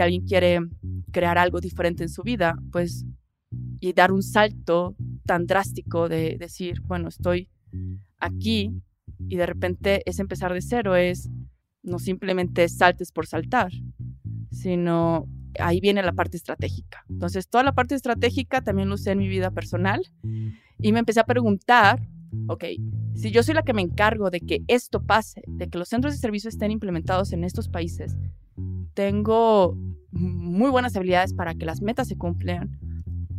si alguien quiere crear algo diferente en su vida, pues y dar un salto tan drástico de decir, bueno, estoy aquí y de repente es empezar de cero, es no simplemente saltes por saltar, sino ahí viene la parte estratégica. Entonces, toda la parte estratégica también lo usé en mi vida personal y me empecé a preguntar, ok, si yo soy la que me encargo de que esto pase, de que los centros de servicio estén implementados en estos países, tengo muy buenas habilidades para que las metas se cumplan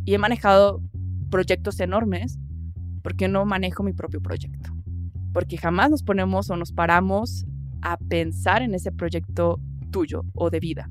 y he manejado proyectos enormes, ¿por qué no manejo mi propio proyecto? Porque jamás nos ponemos o nos paramos a pensar en ese proyecto tuyo o de vida.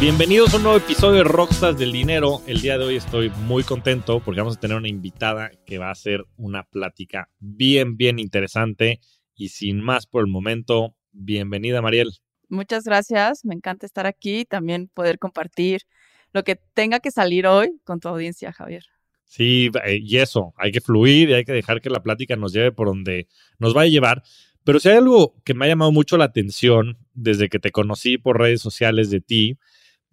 Bienvenidos a un nuevo episodio de Rockstars del Dinero. El día de hoy estoy muy contento porque vamos a tener una invitada que va a hacer una plática bien, bien interesante. Y sin más por el momento, bienvenida Mariel. Muchas gracias, me encanta estar aquí y también poder compartir lo que tenga que salir hoy con tu audiencia, Javier. Sí, eh, y eso, hay que fluir y hay que dejar que la plática nos lleve por donde nos vaya a llevar. Pero si hay algo que me ha llamado mucho la atención desde que te conocí por redes sociales de ti,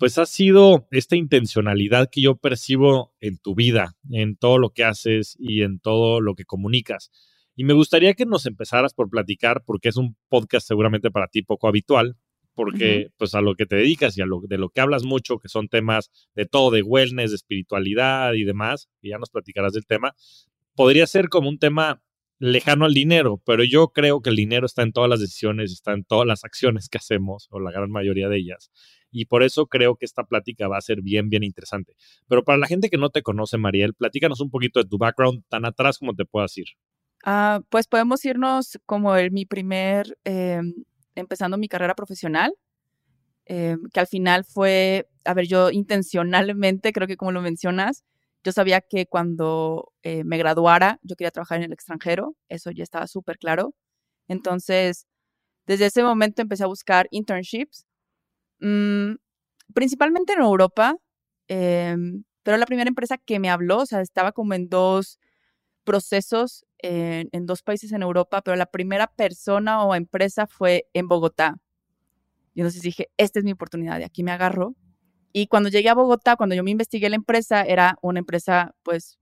pues ha sido esta intencionalidad que yo percibo en tu vida, en todo lo que haces y en todo lo que comunicas. Y me gustaría que nos empezaras por platicar, porque es un podcast seguramente para ti poco habitual, porque pues a lo que te dedicas y a lo de lo que hablas mucho, que son temas de todo, de wellness, de espiritualidad y demás, y ya nos platicarás del tema, podría ser como un tema lejano al dinero, pero yo creo que el dinero está en todas las decisiones, está en todas las acciones que hacemos, o la gran mayoría de ellas y por eso creo que esta plática va a ser bien, bien interesante. Pero para la gente que no te conoce, Mariel, platícanos un poquito de tu background tan atrás como te puedas ir. Ah, pues podemos irnos como el, mi primer, em, empezando mi carrera profesional, em, que al final fue, a ver, yo intencionalmente, creo que como lo mencionas, yo sabía que cuando eh, me graduara yo quería trabajar en el extranjero, eso ya estaba súper claro. Entonces, desde ese momento empecé a buscar internships Mm, principalmente en Europa, em, pero la primera empresa que me habló, o sea, estaba como en dos procesos en, en, dos países en Europa, pero la primera persona o empresa fue en Bogotá. Y entonces dije, esta es mi oportunidad, de aquí me agarro. Y cuando llegué a Bogotá, cuando yo me investigué la empresa, era una empresa pues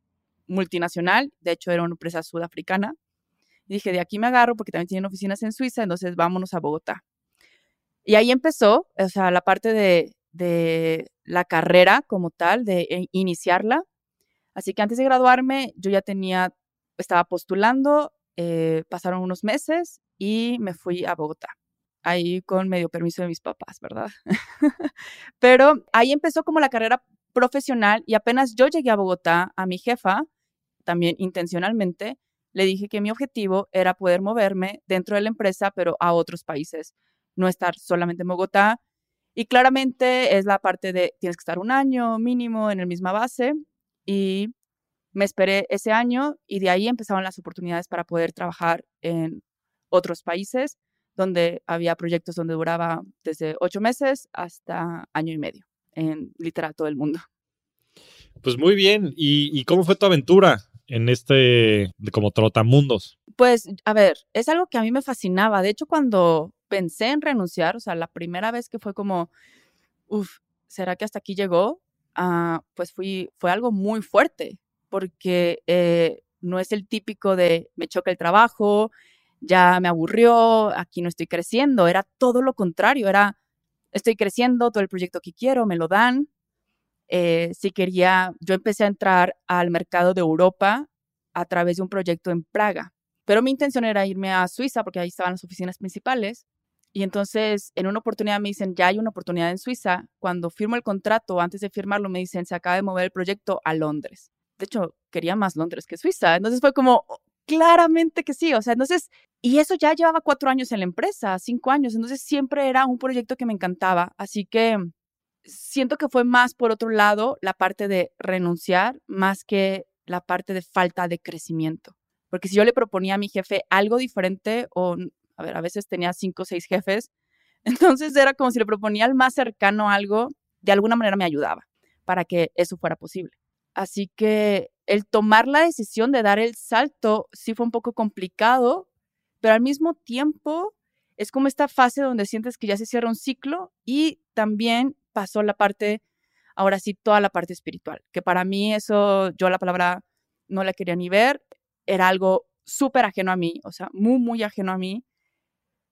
multinacional, de hecho era una empresa sudafricana. Dije, de aquí me agarro porque también tienen oficinas en Suiza, entonces vámonos a Bogotá. Y ahí empezó, o sea, la parte de, la carrera como tal, de eh, iniciarla. Así que antes de graduarme, yo ya tenía, estaba postulando, eh, pasaron unos meses y me fui a Bogotá. Ahí con medio permiso de mis papás, ¿verdad? Pero ahí empezó como la carrera profesional y apenas yo llegué a Bogotá, a mi jefa, también intencionalmente, le dije que mi objetivo era poder moverme dentro de la empresa, pero a otros países no estar solamente en Bogotá. Y claramente es la parte de tienes que estar un año mínimo en la misma base y me esperé ese año y de ahí empezaron las oportunidades para poder trabajar en otros países donde había proyectos donde duraba desde ocho meses hasta año y medio en literal todo el mundo. Pues muy bien. ¿Y, y cómo fue tu aventura en este como trotamundos? Pues a ver, es algo que a mí me fascinaba. De hecho, cuando pensé en renunciar, o sea, la primera vez que fue como, uff, ¿será que hasta aquí llegó? Ah, pues fui, fue algo muy fuerte, porque eh, no es el típico de me choca el trabajo, ya me aburrió, aquí no estoy creciendo, era todo lo contrario, era estoy creciendo, todo el proyecto que quiero, me lo dan. Eh, si quería, yo empecé a entrar al mercado de Europa a través de un proyecto en Praga, pero mi intención era irme a Suiza porque ahí estaban las oficinas principales y entonces, en una oportunidad me dicen, ya hay una oportunidad en Suiza. Cuando firmo el contrato, antes de firmarlo, me dicen, se acaba de mover el proyecto a Londres. De hecho, quería más Londres que Suiza. Entonces fue como, oh, claramente que sí. O sea, entonces, y eso ya llevaba cuatro años en la empresa, cinco años. Entonces siempre era un proyecto que me encantaba. Así que siento que fue más por otro lado la parte de renunciar más que la parte de falta de crecimiento. Porque si yo le proponía a mi jefe algo diferente, o, a ver, a veces tenía cinco o seis jefes, entonces era como si le proponía al más cercano algo, de alguna manera me ayudaba para que eso fuera posible. Así que el tomar la decisión de dar el salto sí fue un poco complicado, pero al mismo tiempo es como esta fase donde sientes que ya se cierra un ciclo y también pasó la parte, ahora sí, toda la parte espiritual, que para mí eso, yo la palabra no la quería ni ver, era algo súper ajeno a mí, o sea, muy, muy ajeno a mí,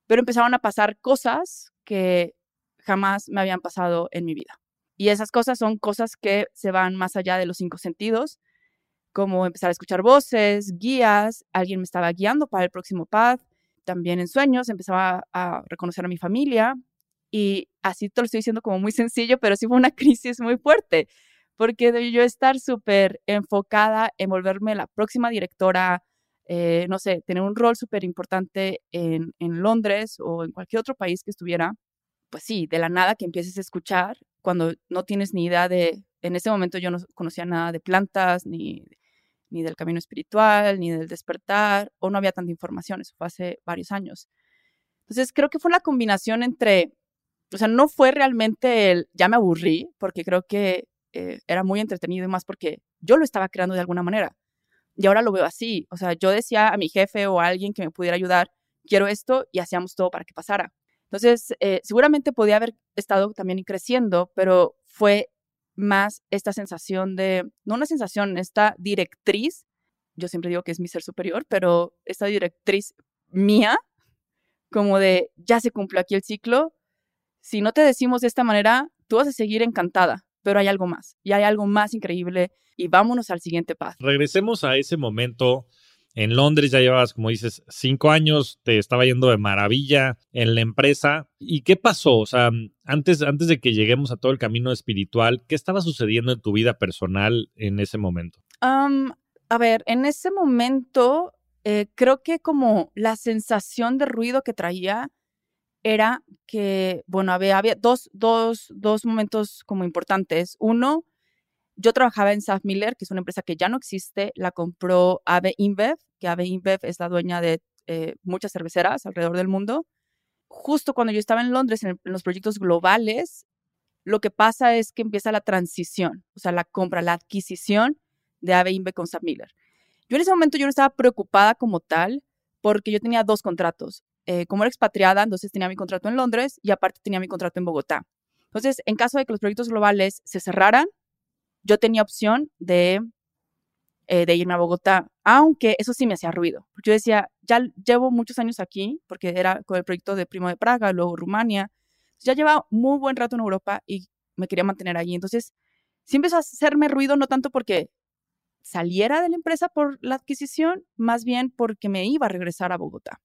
pero empezaron a pasar cosas que jamás me habían pasado en mi vida. Y esas cosas son cosas que se van más allá de los cinco sentidos, como empezar a escuchar voces, guías, alguien me estaba guiando para el próximo path, también en sueños empezaba a reconocer a mi familia y así te lo estoy diciendo como muy sencillo, pero sí fue una crisis muy fuerte, porque de yo estar súper enfocada en volverme la próxima directora, eh, no sé, tener un rol súper importante en, en Londres o en cualquier otro país que estuviera, pues sí, de la nada que empieces a escuchar cuando no tienes ni idea de, en ese momento yo no conocía nada de plantas, ni, ni del camino espiritual, ni del despertar, o no había tanta información, eso fue hace varios años. Entonces creo que fue la combinación entre, o sea, no fue realmente el, ya me aburrí, porque creo que eh, era muy entretenido y más porque yo lo estaba creando de alguna manera. Y ahora lo veo así, o sea, yo decía a mi jefe o a alguien que me pudiera ayudar, quiero esto y hacíamos todo para que pasara. Entonces, eh, seguramente podía haber estado también creciendo, pero fue más esta sensación de, no una sensación, esta directriz, yo siempre digo que es mi ser superior, pero esta directriz mía, como de, ya se cumplió aquí el ciclo, si no te decimos de esta manera, tú vas a seguir encantada, pero hay algo más, y hay algo más increíble, y vámonos al siguiente paso. Regresemos a ese momento en Londres ya llevabas, como dices, cinco años, te estaba yendo de maravilla en la empresa. ¿Y qué pasó? O sea, antes, antes de que lleguemos a todo el camino espiritual, ¿qué estaba sucediendo en tu vida personal en ese momento? a ver, en ese momento eh, creo que como la sensación de ruido que traía era que, bueno, había, dos, dos, dos momentos como importantes. Uno, yo trabajaba en Saf Miller, que es una empresa que ya no existe, la compró Ave InBev, que Ave InBev es la dueña de eh, muchas cerveceras alrededor del mundo. Justo cuando yo estaba en Londres en, los proyectos globales, lo que pasa es que empieza la transición, o sea, la compra, la adquisición de Ave InBev con Saf Miller. Yo en ese momento yo no estaba preocupada como tal porque yo tenía dos contratos. Eh, como era expatriada, entonces tenía mi contrato en Londres y aparte tenía mi contrato en Bogotá. Entonces, en caso de que los proyectos globales se cerraran, yo tenía opción de, eh, irme a Bogotá, aunque eso sí me hacía ruido. Yo decía, ya llevo muchos años aquí, porque era con el proyecto de Primo de Praga, luego Rumania. Ya llevaba muy buen rato en Europa y me quería mantener allí. Entonces, sí empezó a hacerme ruido, no tanto porque saliera de la empresa por la adquisición, más bien porque me iba a regresar a Bogotá.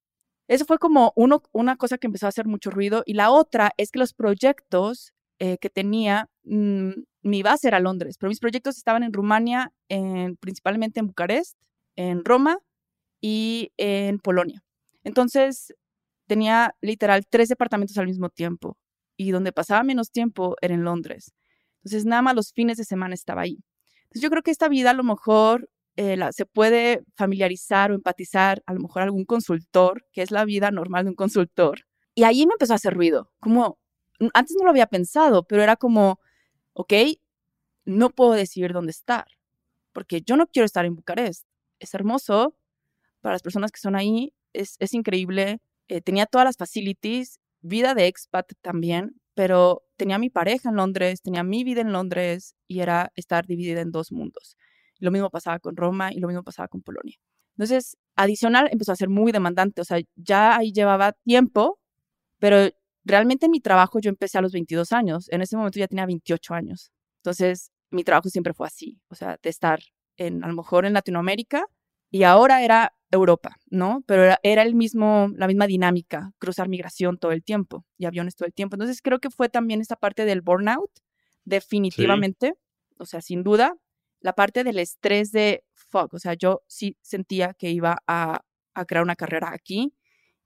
Eso fue como una cosa que empezó a hacer mucho ruido. Y la otra es que los proyectos eh, que tenía mm, mi base era Londres, pero mis proyectos estaban en Rumania, en, principalmente en Bucarest, en Roma y en Polonia. Entonces, tenía literal tres departamentos al mismo tiempo y donde pasaba menos tiempo era en Londres. Entonces, nada más los fines de semana estaba ahí. Entonces, yo creo que esta vida a lo mejor eh, se puede familiarizar o empatizar a lo mejor algún consultor, que es la vida normal de un consultor. Y ahí me empezó a hacer ruido, como antes no lo había pensado, pero era como, ok, no puedo decidir dónde estar, porque yo no quiero estar en Bucarest. Es hermoso para las personas que son ahí, es, increíble. Eh, tenía todas las facilities, vida de expat también, pero tenía mi pareja en Londres, tenía mi vida en Londres y era estar dividida en dos mundos. Lo mismo pasaba con Roma y lo mismo pasaba con Polonia. Entonces, adicional empezó a ser muy demandante, o sea, ya ahí llevaba tiempo, pero realmente en mi trabajo yo empecé a los 22 años, en ese momento ya tenía 28 años. Entonces, mi trabajo siempre fue así, o sea, de estar en, a lo mejor en Latinoamérica y ahora era Europa, ¿no? Pero era, el mismo, la misma dinámica, cruzar migración todo el tiempo y aviones todo el tiempo. Entonces, creo que fue también esta parte del burnout, definitivamente, o sea, sin duda, la parte del estrés de fuck, o sea, yo sí sentía que iba a, a crear una carrera aquí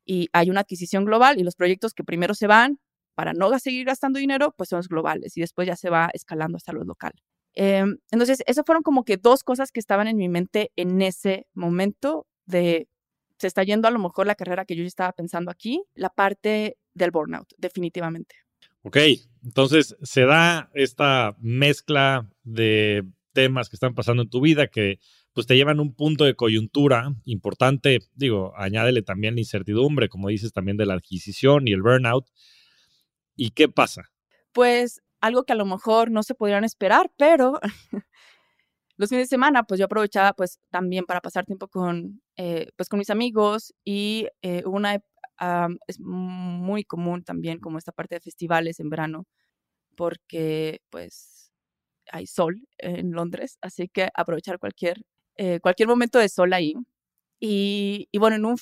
y hay una adquisición global y los proyectos que primero se van, para no seguir gastando dinero, pues son los globales y después ya se va escalando hasta lo local. Em, entonces, esas fueron como que dos cosas que estaban en mi mente en ese momento de se está yendo a lo mejor la carrera que yo ya estaba pensando aquí, la parte del burnout, definitivamente. Ok, entonces se da esta mezcla de temas que están pasando en tu vida que pues te llevan a un punto de coyuntura importante, digo, añádele también la incertidumbre, como dices, también de la adquisición y el burnout. ¿Y qué pasa? Pues algo que a lo mejor no se podrían esperar, pero los fines de semana, pues yo aprovechaba pues también para pasar tiempo con, eh, pues con mis amigos y eh, una, es muy común también como esta parte de festivales en verano, porque pues hay sol en Londres, así que aprovechar cualquier, eh, cualquier momento de sol ahí. Y, y bueno, en un,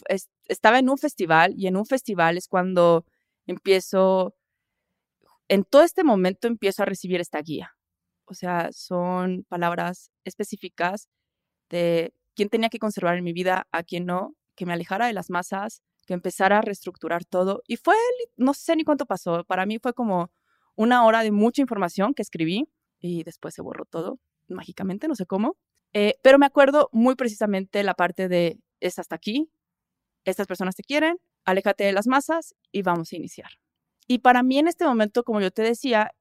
estaba en un festival y en un festival es cuando empiezo, en todo este momento empiezo a recibir esta guía o sea, son palabras específicas de quién tenía que conservar en mi vida, a quién no, que me alejara de las masas, que empezara a reestructurar todo. Y fue, no sé ni cuánto pasó, para mí fue como una hora de mucha información que escribí y después se borró todo mágicamente, no sé cómo. Eh, pero me acuerdo muy precisamente la parte de es hasta aquí, estas personas te quieren, aléjate de las masas y vamos a iniciar. Y para mí en este momento, como yo te decía,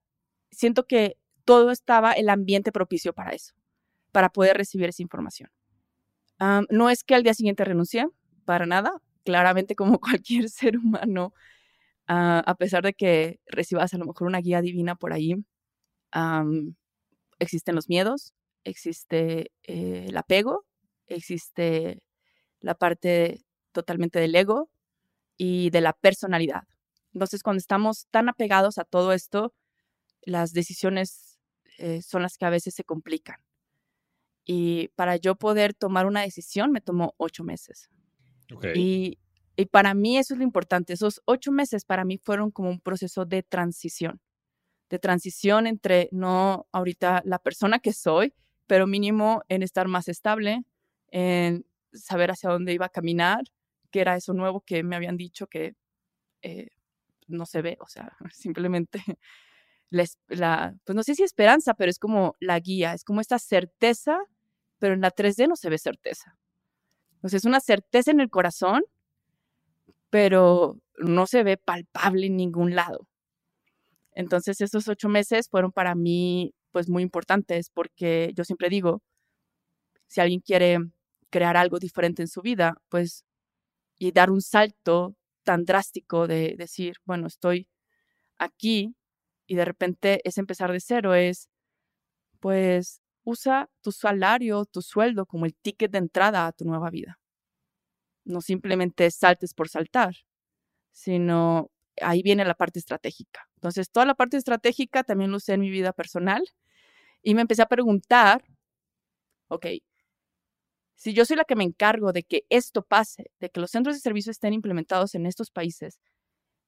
siento que todo estaba el ambiente propicio para eso, para poder recibir esa información. no es que al día siguiente renuncié, para nada, claramente como cualquier ser humano, ah, a pesar de que recibas a lo mejor una guía divina por ahí, existen los miedos, existe eh, el apego, existe la parte totalmente del ego y de la personalidad. Entonces, cuando estamos tan apegados a todo esto, las decisiones eh, son las que a veces se complican. Y para yo poder tomar una decisión me tomó ocho meses. Y, y para mí eso es lo importante. Esos ocho meses para mí fueron como un proceso de transición. De transición entre no ahorita la persona que soy, pero mínimo en estar más estable, en saber hacia dónde iba a caminar, que era eso nuevo que me habían dicho que eh, no se ve, o sea, simplemente la, pues no sé si esperanza, pero es como la guía, es como esta certeza, pero en la 3D no se ve certeza. Entonces es una certeza en el corazón, pero no se ve palpable en ningún lado. Entonces esos ocho meses fueron para mí pues muy importantes porque yo siempre digo, si alguien quiere crear algo diferente en su vida, pues y dar un salto tan drástico de decir, bueno, estoy aquí y de repente es empezar de cero, es pues usa tu salario, tu sueldo como el ticket de entrada a tu nueva vida. No simplemente saltes por saltar, sino ahí viene la parte estratégica. Entonces, toda la parte estratégica también lo usé en mi vida personal y me empecé a preguntar, ok, si yo soy la que me encargo de que esto pase, de que los centros de servicio estén implementados en estos países,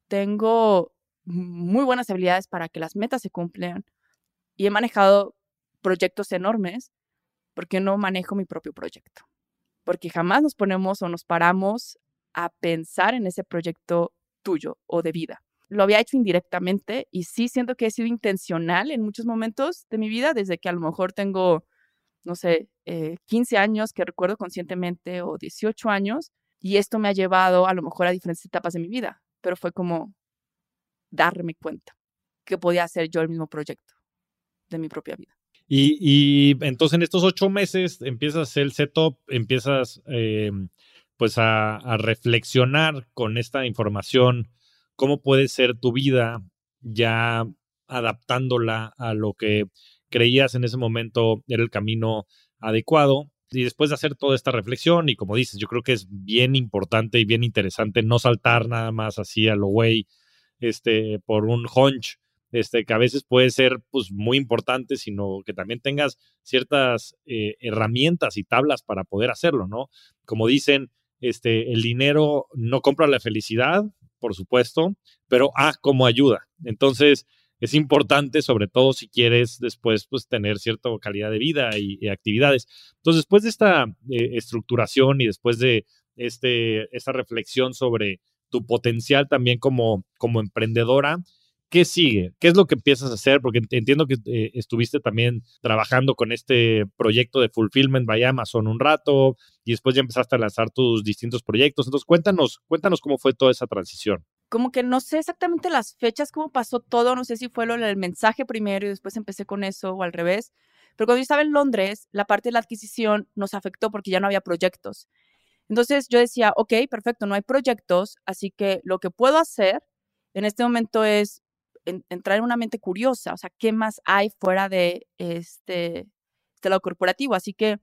tengo muy buenas habilidades para que las metas se cumplan y he manejado proyectos enormes, ¿por qué no manejo mi propio proyecto? Porque jamás nos ponemos o nos paramos a pensar en ese proyecto tuyo o de vida. Lo había hecho indirectamente y sí siento que he sido intencional en muchos momentos de mi vida, desde que a lo mejor tengo, no sé, 15 eh, años que recuerdo conscientemente o 18 años, y esto me ha llevado a lo mejor a diferentes etapas de mi vida, pero fue como, darme cuenta que podía hacer yo el mismo proyecto de mi propia vida. Y, entonces en estos ocho meses empiezas el setup, empiezas eh, pues a, a, reflexionar con esta información, cómo puede ser tu vida ya adaptándola a lo que creías en ese momento era el camino adecuado. Y después de hacer toda esta reflexión, y como dices, yo creo que es bien importante y bien interesante no saltar nada más así a lo güey este, por un hunch, este, que a veces puede ser pues, muy importante, sino que también tengas ciertas eh, herramientas y tablas para poder hacerlo, ¿no? Como dicen, este, el dinero no compra la felicidad, por supuesto, pero ah, como ayuda. Entonces, es importante, sobre todo si quieres después pues, tener cierta calidad de vida y, actividades. Entonces, después de esta eh, estructuración y después de este, esta reflexión sobre tu potencial también como, como emprendedora, ¿qué sigue? ¿Qué es lo que empiezas a hacer? Porque entiendo que eh, estuviste también trabajando con este proyecto de Fulfillment by Amazon un rato y después ya empezaste a lanzar tus distintos proyectos. Entonces, cuéntanos, cuéntanos cómo fue toda esa transición. Como que no sé exactamente las fechas, cómo pasó todo, no sé si fue lo mensaje primero y después empecé con eso o al revés. Pero cuando yo estaba en Londres, la parte de la adquisición nos afectó porque ya no había proyectos. Entonces yo decía, ok, perfecto, no hay proyectos, así que lo que puedo hacer en este momento es entrar en una mente curiosa, o sea, ¿qué más hay fuera de este, este lado corporativo? Así que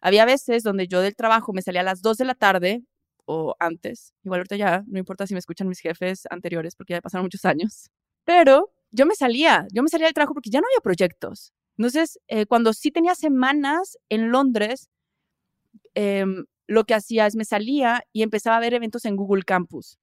había veces donde yo del trabajo me salía a las 2 de la tarde o antes, igual ahorita ya, no importa si me escuchan mis jefes anteriores porque ya pasaron muchos años, pero yo me salía, yo me salía del trabajo porque ya no había proyectos. Entonces, eh, cuando sí tenía semanas en Londres, em, lo que hacía es me salía y empezaba a ver eventos en Google Campus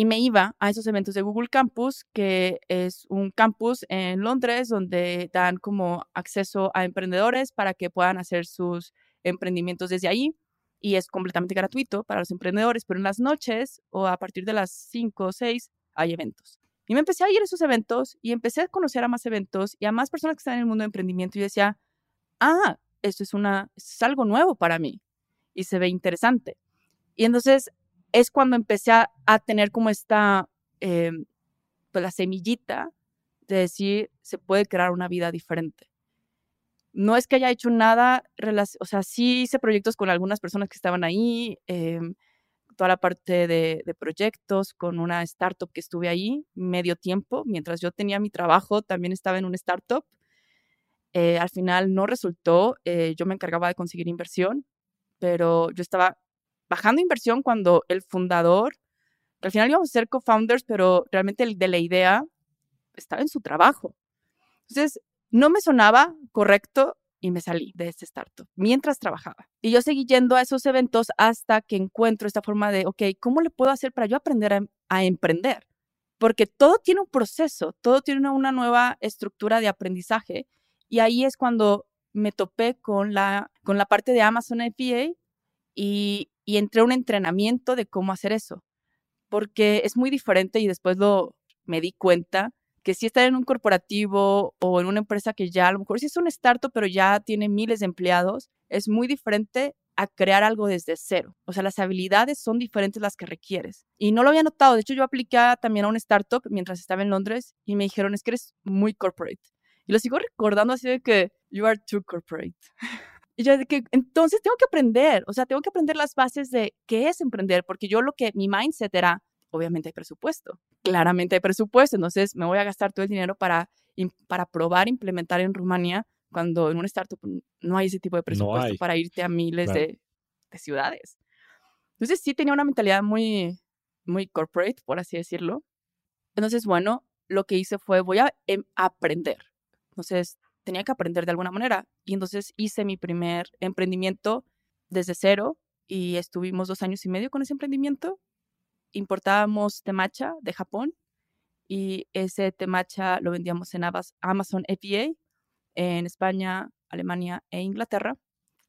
y me iba a esos eventos de Google Campus, que es un campus en Londres donde dan como acceso a emprendedores para que puedan hacer sus emprendimientos desde ahí y es completamente gratuito para los emprendedores, pero en las noches o a partir de las 5 o 6 hay eventos. Y me empecé a ir a esos eventos y empecé a conocer a más eventos y a más personas que están en el mundo de emprendimiento y decía, ah, esto es, una, esto es algo nuevo para mí y se ve interesante. Y entonces es cuando empecé a, tener como esta, eh, pues la semillita de decir, se puede crear una vida diferente. No es que haya hecho nada, o sea, sí hice proyectos con algunas personas que estaban ahí, em, toda la parte de, proyectos con una startup que estuve ahí medio tiempo, mientras yo tenía mi trabajo, también estaba en una startup. Eh, al final no resultó, eh, yo me encargaba de conseguir inversión, pero yo estaba bajando inversión cuando el fundador, al final íbamos a ser co-founders, pero realmente el de la idea estaba en su trabajo. Entonces, no me sonaba correcto y me salí de este startup mientras trabajaba. Y yo seguí yendo a esos eventos hasta que encuentro esta forma de, ok, ¿cómo le puedo hacer para yo aprender a, emprender? Porque todo tiene un proceso, todo tiene una, nueva estructura de aprendizaje. Y ahí es cuando me topé con la, con la parte de Amazon FBA y, y entré a un entrenamiento de cómo hacer eso, porque es muy diferente y después lo me di cuenta que si estar en un corporativo o en una empresa que ya a lo mejor sí es un startup, pero ya tiene miles de empleados, es muy diferente a crear algo desde cero. O sea, las habilidades son diferentes las que requieres. Y no lo había notado. De hecho, yo apliqué también a un startup mientras estaba en Londres y me dijeron, es que eres muy corporate. Y lo sigo recordando así que, you are too corporate. Y yo de que entonces tengo que aprender, o sea, tengo que aprender las bases de qué es emprender, porque yo lo que mi mindset era, obviamente hay presupuesto, claramente hay presupuesto, entonces me voy a gastar todo el dinero para, para probar implementar en Rumania cuando en un startup no hay ese tipo de presupuesto para irte a miles de, de, ciudades. Entonces sí tenía una mentalidad muy, muy corporate, por así decirlo. Entonces, bueno, lo que hice fue voy a em, aprender. Entonces, tenía que aprender de alguna manera. Y entonces hice mi primer emprendimiento desde cero y estuvimos dos años y medio con ese emprendimiento. Importábamos temacha de Japón y ese temacha lo vendíamos en Amazon FBA en España, Alemania e Inglaterra.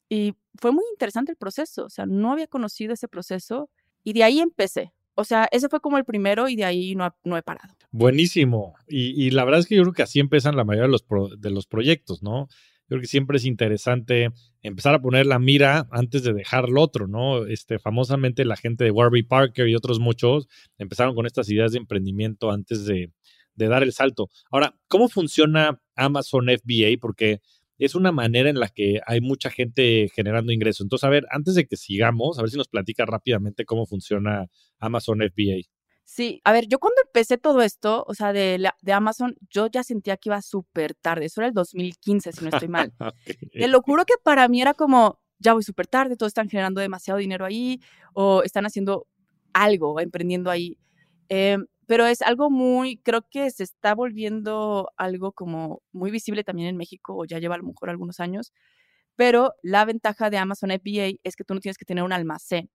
Y fue muy interesante el proceso, o sea, no había conocido ese proceso y de ahí empecé. O sea, ese fue como el primero y de ahí no, no he parado. Buenísimo. Y, la verdad es que yo creo que así empiezan la mayoría de los, de los proyectos, ¿no? Yo creo que siempre es interesante empezar a poner la mira antes de dejar lo otro, ¿no? Este, famosamente la gente de Warby Parker y otros muchos empezaron con estas ideas de emprendimiento antes de, de dar el salto. Ahora, ¿cómo funciona Amazon FBA? Porque es una manera en la que hay mucha gente generando ingresos. Entonces, a ver, antes de que sigamos, a ver si nos platica rápidamente cómo funciona Amazon FBA. Sí, a ver, yo cuando empecé todo esto, o sea, de, de Amazon, yo ya sentía que iba súper tarde. Eso era el 2015, si no estoy mal. Te lo juro que para mí era como, ya voy súper tarde, todos están generando demasiado dinero ahí o están haciendo algo, emprendiendo ahí. Em, pero es algo muy, creo que se está volviendo algo como muy visible también en México, o ya lleva a lo mejor algunos años, pero la ventaja de Amazon FBA es que tú no tienes que tener un almacén.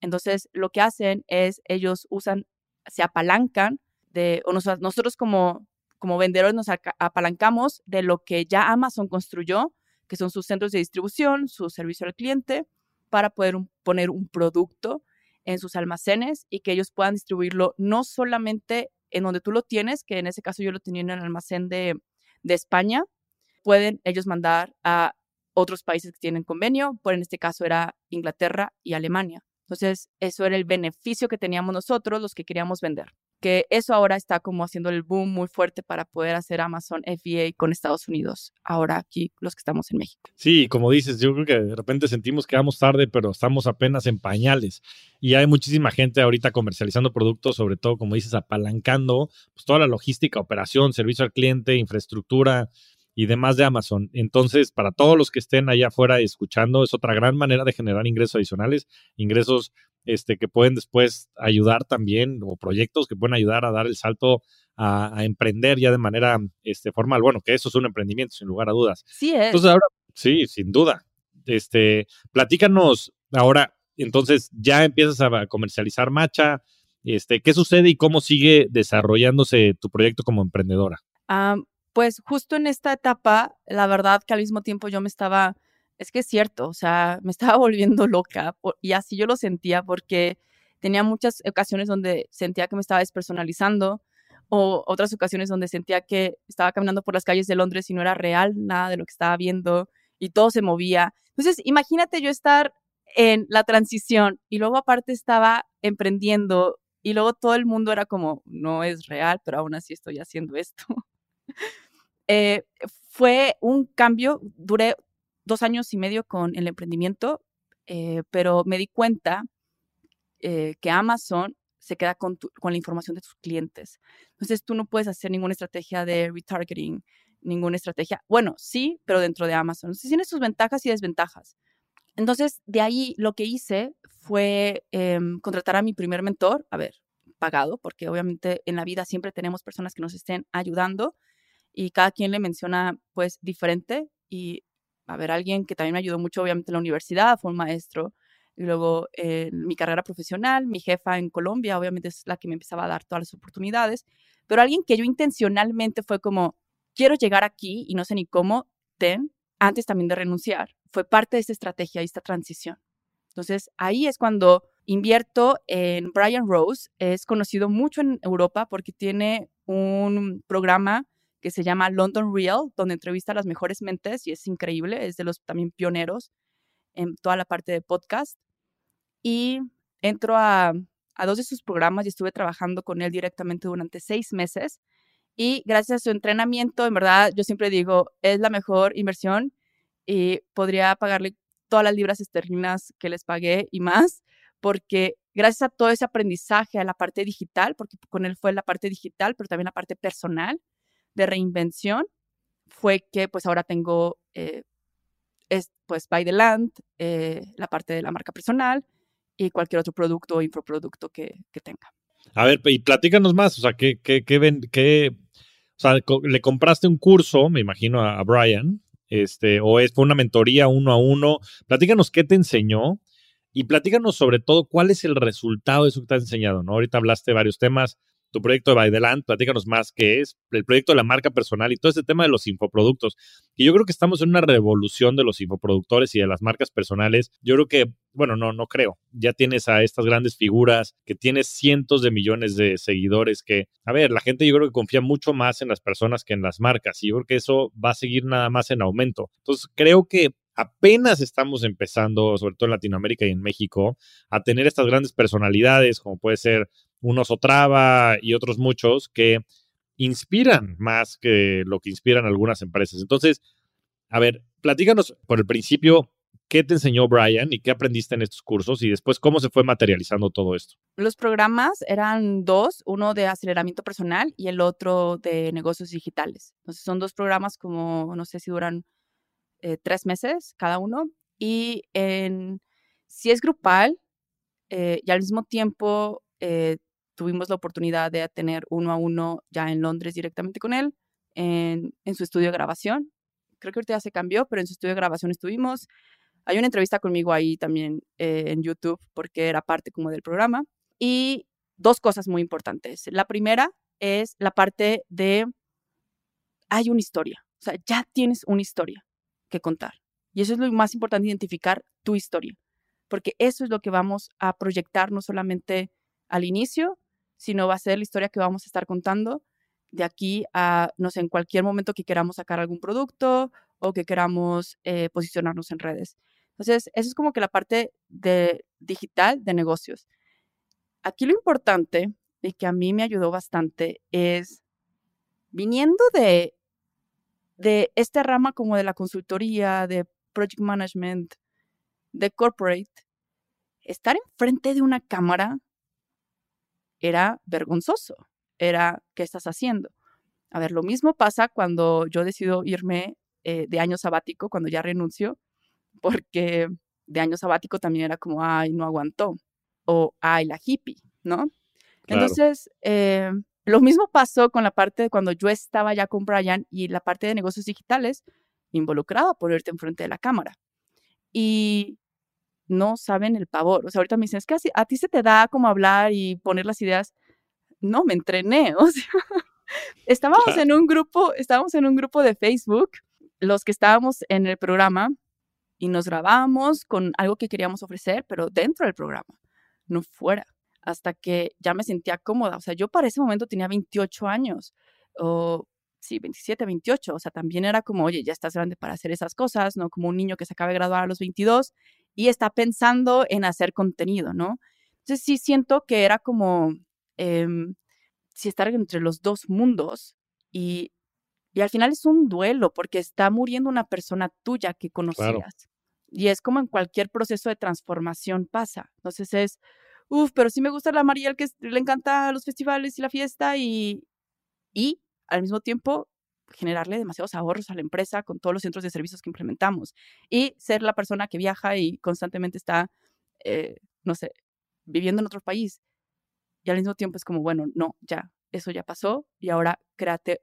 Entonces, lo que hacen es, ellos usan, se apalancan de, o nosotros como, como vendedores nos apalancamos de lo que ya Amazon construyó, que son sus centros de distribución, su servicio al cliente, para poder poner un producto en sus almacenes y que ellos puedan distribuirlo no solamente en donde tú lo tienes, que en ese caso yo lo tenía en el almacén de, de España, pueden ellos mandar a otros países que tienen convenio, por en este caso era Inglaterra y Alemania. Entonces, eso era el beneficio que teníamos nosotros, los que queríamos vender. Que eso ahora está como haciendo el boom muy fuerte para poder hacer Amazon FBA con Estados Unidos. Ahora aquí, los que estamos en México. Sí, como dices, yo creo que de repente sentimos que vamos tarde, pero estamos apenas en pañales. Y hay muchísima gente ahorita comercializando productos, sobre todo, como dices, apalancando pues, toda la logística, operación, servicio al cliente, infraestructura y demás de Amazon. Entonces, para todos los que estén allá afuera escuchando, es otra gran manera de generar ingresos adicionales, ingresos este, que pueden después ayudar también, o proyectos que pueden ayudar a dar el salto a, emprender ya de manera este, formal. Bueno, que eso es un emprendimiento, sin lugar a dudas. Sí, es. Entonces, ahora, sí, sin duda. Este, platícanos ahora, entonces, ya empiezas a comercializar Macha. Este, ¿Qué sucede y cómo sigue desarrollándose tu proyecto como emprendedora? pues justo en esta etapa, la verdad que al mismo tiempo yo me estaba, es que es cierto, o sea, me estaba volviendo loca y así yo lo sentía porque tenía muchas ocasiones donde sentía que me estaba despersonalizando o otras ocasiones donde sentía que estaba caminando por las calles de Londres y no era real nada de lo que estaba viendo y todo se movía. Entonces, imagínate yo estar en la transición y luego aparte estaba emprendiendo y luego todo el mundo era como, no es real, pero aún así estoy haciendo esto. Eh, fue un cambio, duré dos años y medio con el emprendimiento, eh, pero me di cuenta eh, que Amazon se queda con, con, la información de tus clientes. Entonces tú no puedes hacer ninguna estrategia de retargeting, ninguna estrategia. Bueno, sí, pero dentro de Amazon. Entonces tiene sus ventajas y desventajas. Entonces, de ahí lo que hice fue em, contratar a mi primer mentor, a ver, pagado, porque obviamente en la vida siempre tenemos personas que nos estén ayudando y cada quien le menciona pues diferente y a ver, alguien que también me ayudó mucho obviamente en la universidad, fue un maestro, y luego en mi carrera profesional, mi jefa en Colombia, obviamente es la que me empezaba a dar todas las oportunidades, pero alguien que yo intencionalmente fue como, quiero llegar aquí y no sé ni cómo, ten, antes también de renunciar, fue parte de esta estrategia y esta transición. Entonces ahí es cuando invierto en Brian Rose, es conocido mucho en Europa porque tiene un programa que se llama London Real, donde entrevista a las mejores mentes y es increíble, es de los también pioneros en toda la parte de podcast. Y entro a, a dos de sus programas y estuve trabajando con él directamente durante seis meses. Y gracias a su entrenamiento, en verdad, yo siempre digo, es la mejor inversión y podría pagarle todas las libras esterlinas que les pagué y más, porque gracias a todo ese aprendizaje a la parte digital, porque con él fue la parte digital, pero también la parte personal, de reinvención fue que pues ahora tengo eh, es, pues By the Land, eh, la parte de la marca personal y cualquier otro producto o infoproducto que, que tenga. A ver, y platícanos más, o sea, ¿qué, qué, qué, sea, le compraste un curso, me imagino, a, Brian, este, o es, fue una mentoría uno a uno. Platícanos qué te enseñó y platícanos sobre todo cuál es el resultado de eso que te ha enseñado, ¿no? Ahorita hablaste de varios temas, tu proyecto de Baideland, platícanos más qué es, el proyecto de la marca personal y todo ese tema de los infoproductos. Y yo creo que estamos en una revolución de los infoproductores y de las marcas personales. Yo creo que, bueno, no, no creo. Ya tienes a estas grandes figuras que tienes cientos de millones de seguidores que, a ver, la gente yo creo que confía mucho más en las personas que en las marcas y yo creo que eso va a seguir nada más en aumento. Entonces, creo que apenas estamos empezando, sobre todo en Latinoamérica y en México, a tener estas grandes personalidades, como puede ser un Osotrava y otros muchos, que inspiran más que lo que inspiran algunas empresas. Entonces, a ver, platícanos por el principio, ¿qué te enseñó Brian y qué aprendiste en estos cursos y después cómo se fue materializando todo esto? Los programas eran dos, uno de aceleramiento personal y el otro de negocios digitales. Entonces son dos programas como, no sé si duran eh, tres meses cada uno. Y en, si es grupal eh, y al mismo tiempo eh, tuvimos la oportunidad de tener uno a uno ya en Londres directamente con él, en, en su estudio de grabación. Creo que ahorita ya se cambió, pero en su estudio de grabación estuvimos. Hay una entrevista conmigo ahí también en YouTube porque era parte como del programa. Y dos cosas muy importantes. La primera es la parte de hay una historia. O sea, ya tienes una historia que contar. Y eso es lo más importante, identificar tu historia, porque eso es lo que vamos a proyectar no solamente al inicio, sino va a ser la historia que vamos a estar contando de aquí a, no sé, en cualquier momento que queramos sacar algún producto o que queramos eh, posicionarnos en redes. Entonces, eso es como que la parte de digital de negocios. Aquí lo importante y que a mí me ayudó bastante es viniendo de, de esta rama como de la consultoría, de project management, de corporate, estar enfrente de una cámara era vergonzoso. Era, ¿qué estás haciendo? A ver, lo mismo pasa cuando yo decido irme eh, de año sabático, cuando ya renuncio, porque de año sabático también era como, ay, no aguantó, o ay, la hippie, ¿no? Entonces, eh, lo mismo pasó con la parte de cuando yo estaba ya con Brian y la parte de negocios digitales involucrada por ponerte enfrente de la cámara. Y no saben el pavor. O sea, ahorita me dicen, es que a ti se te da como hablar y poner las ideas. No, me entrené. O sea, estábamos en un grupo, estábamos en un grupo de Facebook, los que estábamos en el programa, y nos grabábamos con algo que queríamos ofrecer, pero dentro del programa, no fuera, hasta que ya me sentía cómoda. O sea, yo para ese momento tenía 28 años, o sí, 27, 28, o sea, también era como, oye, ya estás grande para hacer esas cosas, ¿no? Como un niño que se acaba de graduar a los 22 y está pensando en hacer contenido, ¿no? Entonces sí siento que era como, em, si estar entre los dos mundos y, y, al final es un duelo porque está muriendo una persona tuya que conocías. Y es como en cualquier proceso de transformación pasa. Entonces es, uff, pero sí me gusta la Mariel que le encanta los festivales y la fiesta y, y al mismo tiempo generarle demasiados ahorros a la empresa con todos los centros de servicios que implementamos y ser la persona que viaja y constantemente está, eh, no sé, viviendo en otro país. Y al mismo tiempo es como, bueno, no, ya, eso ya pasó y ahora créate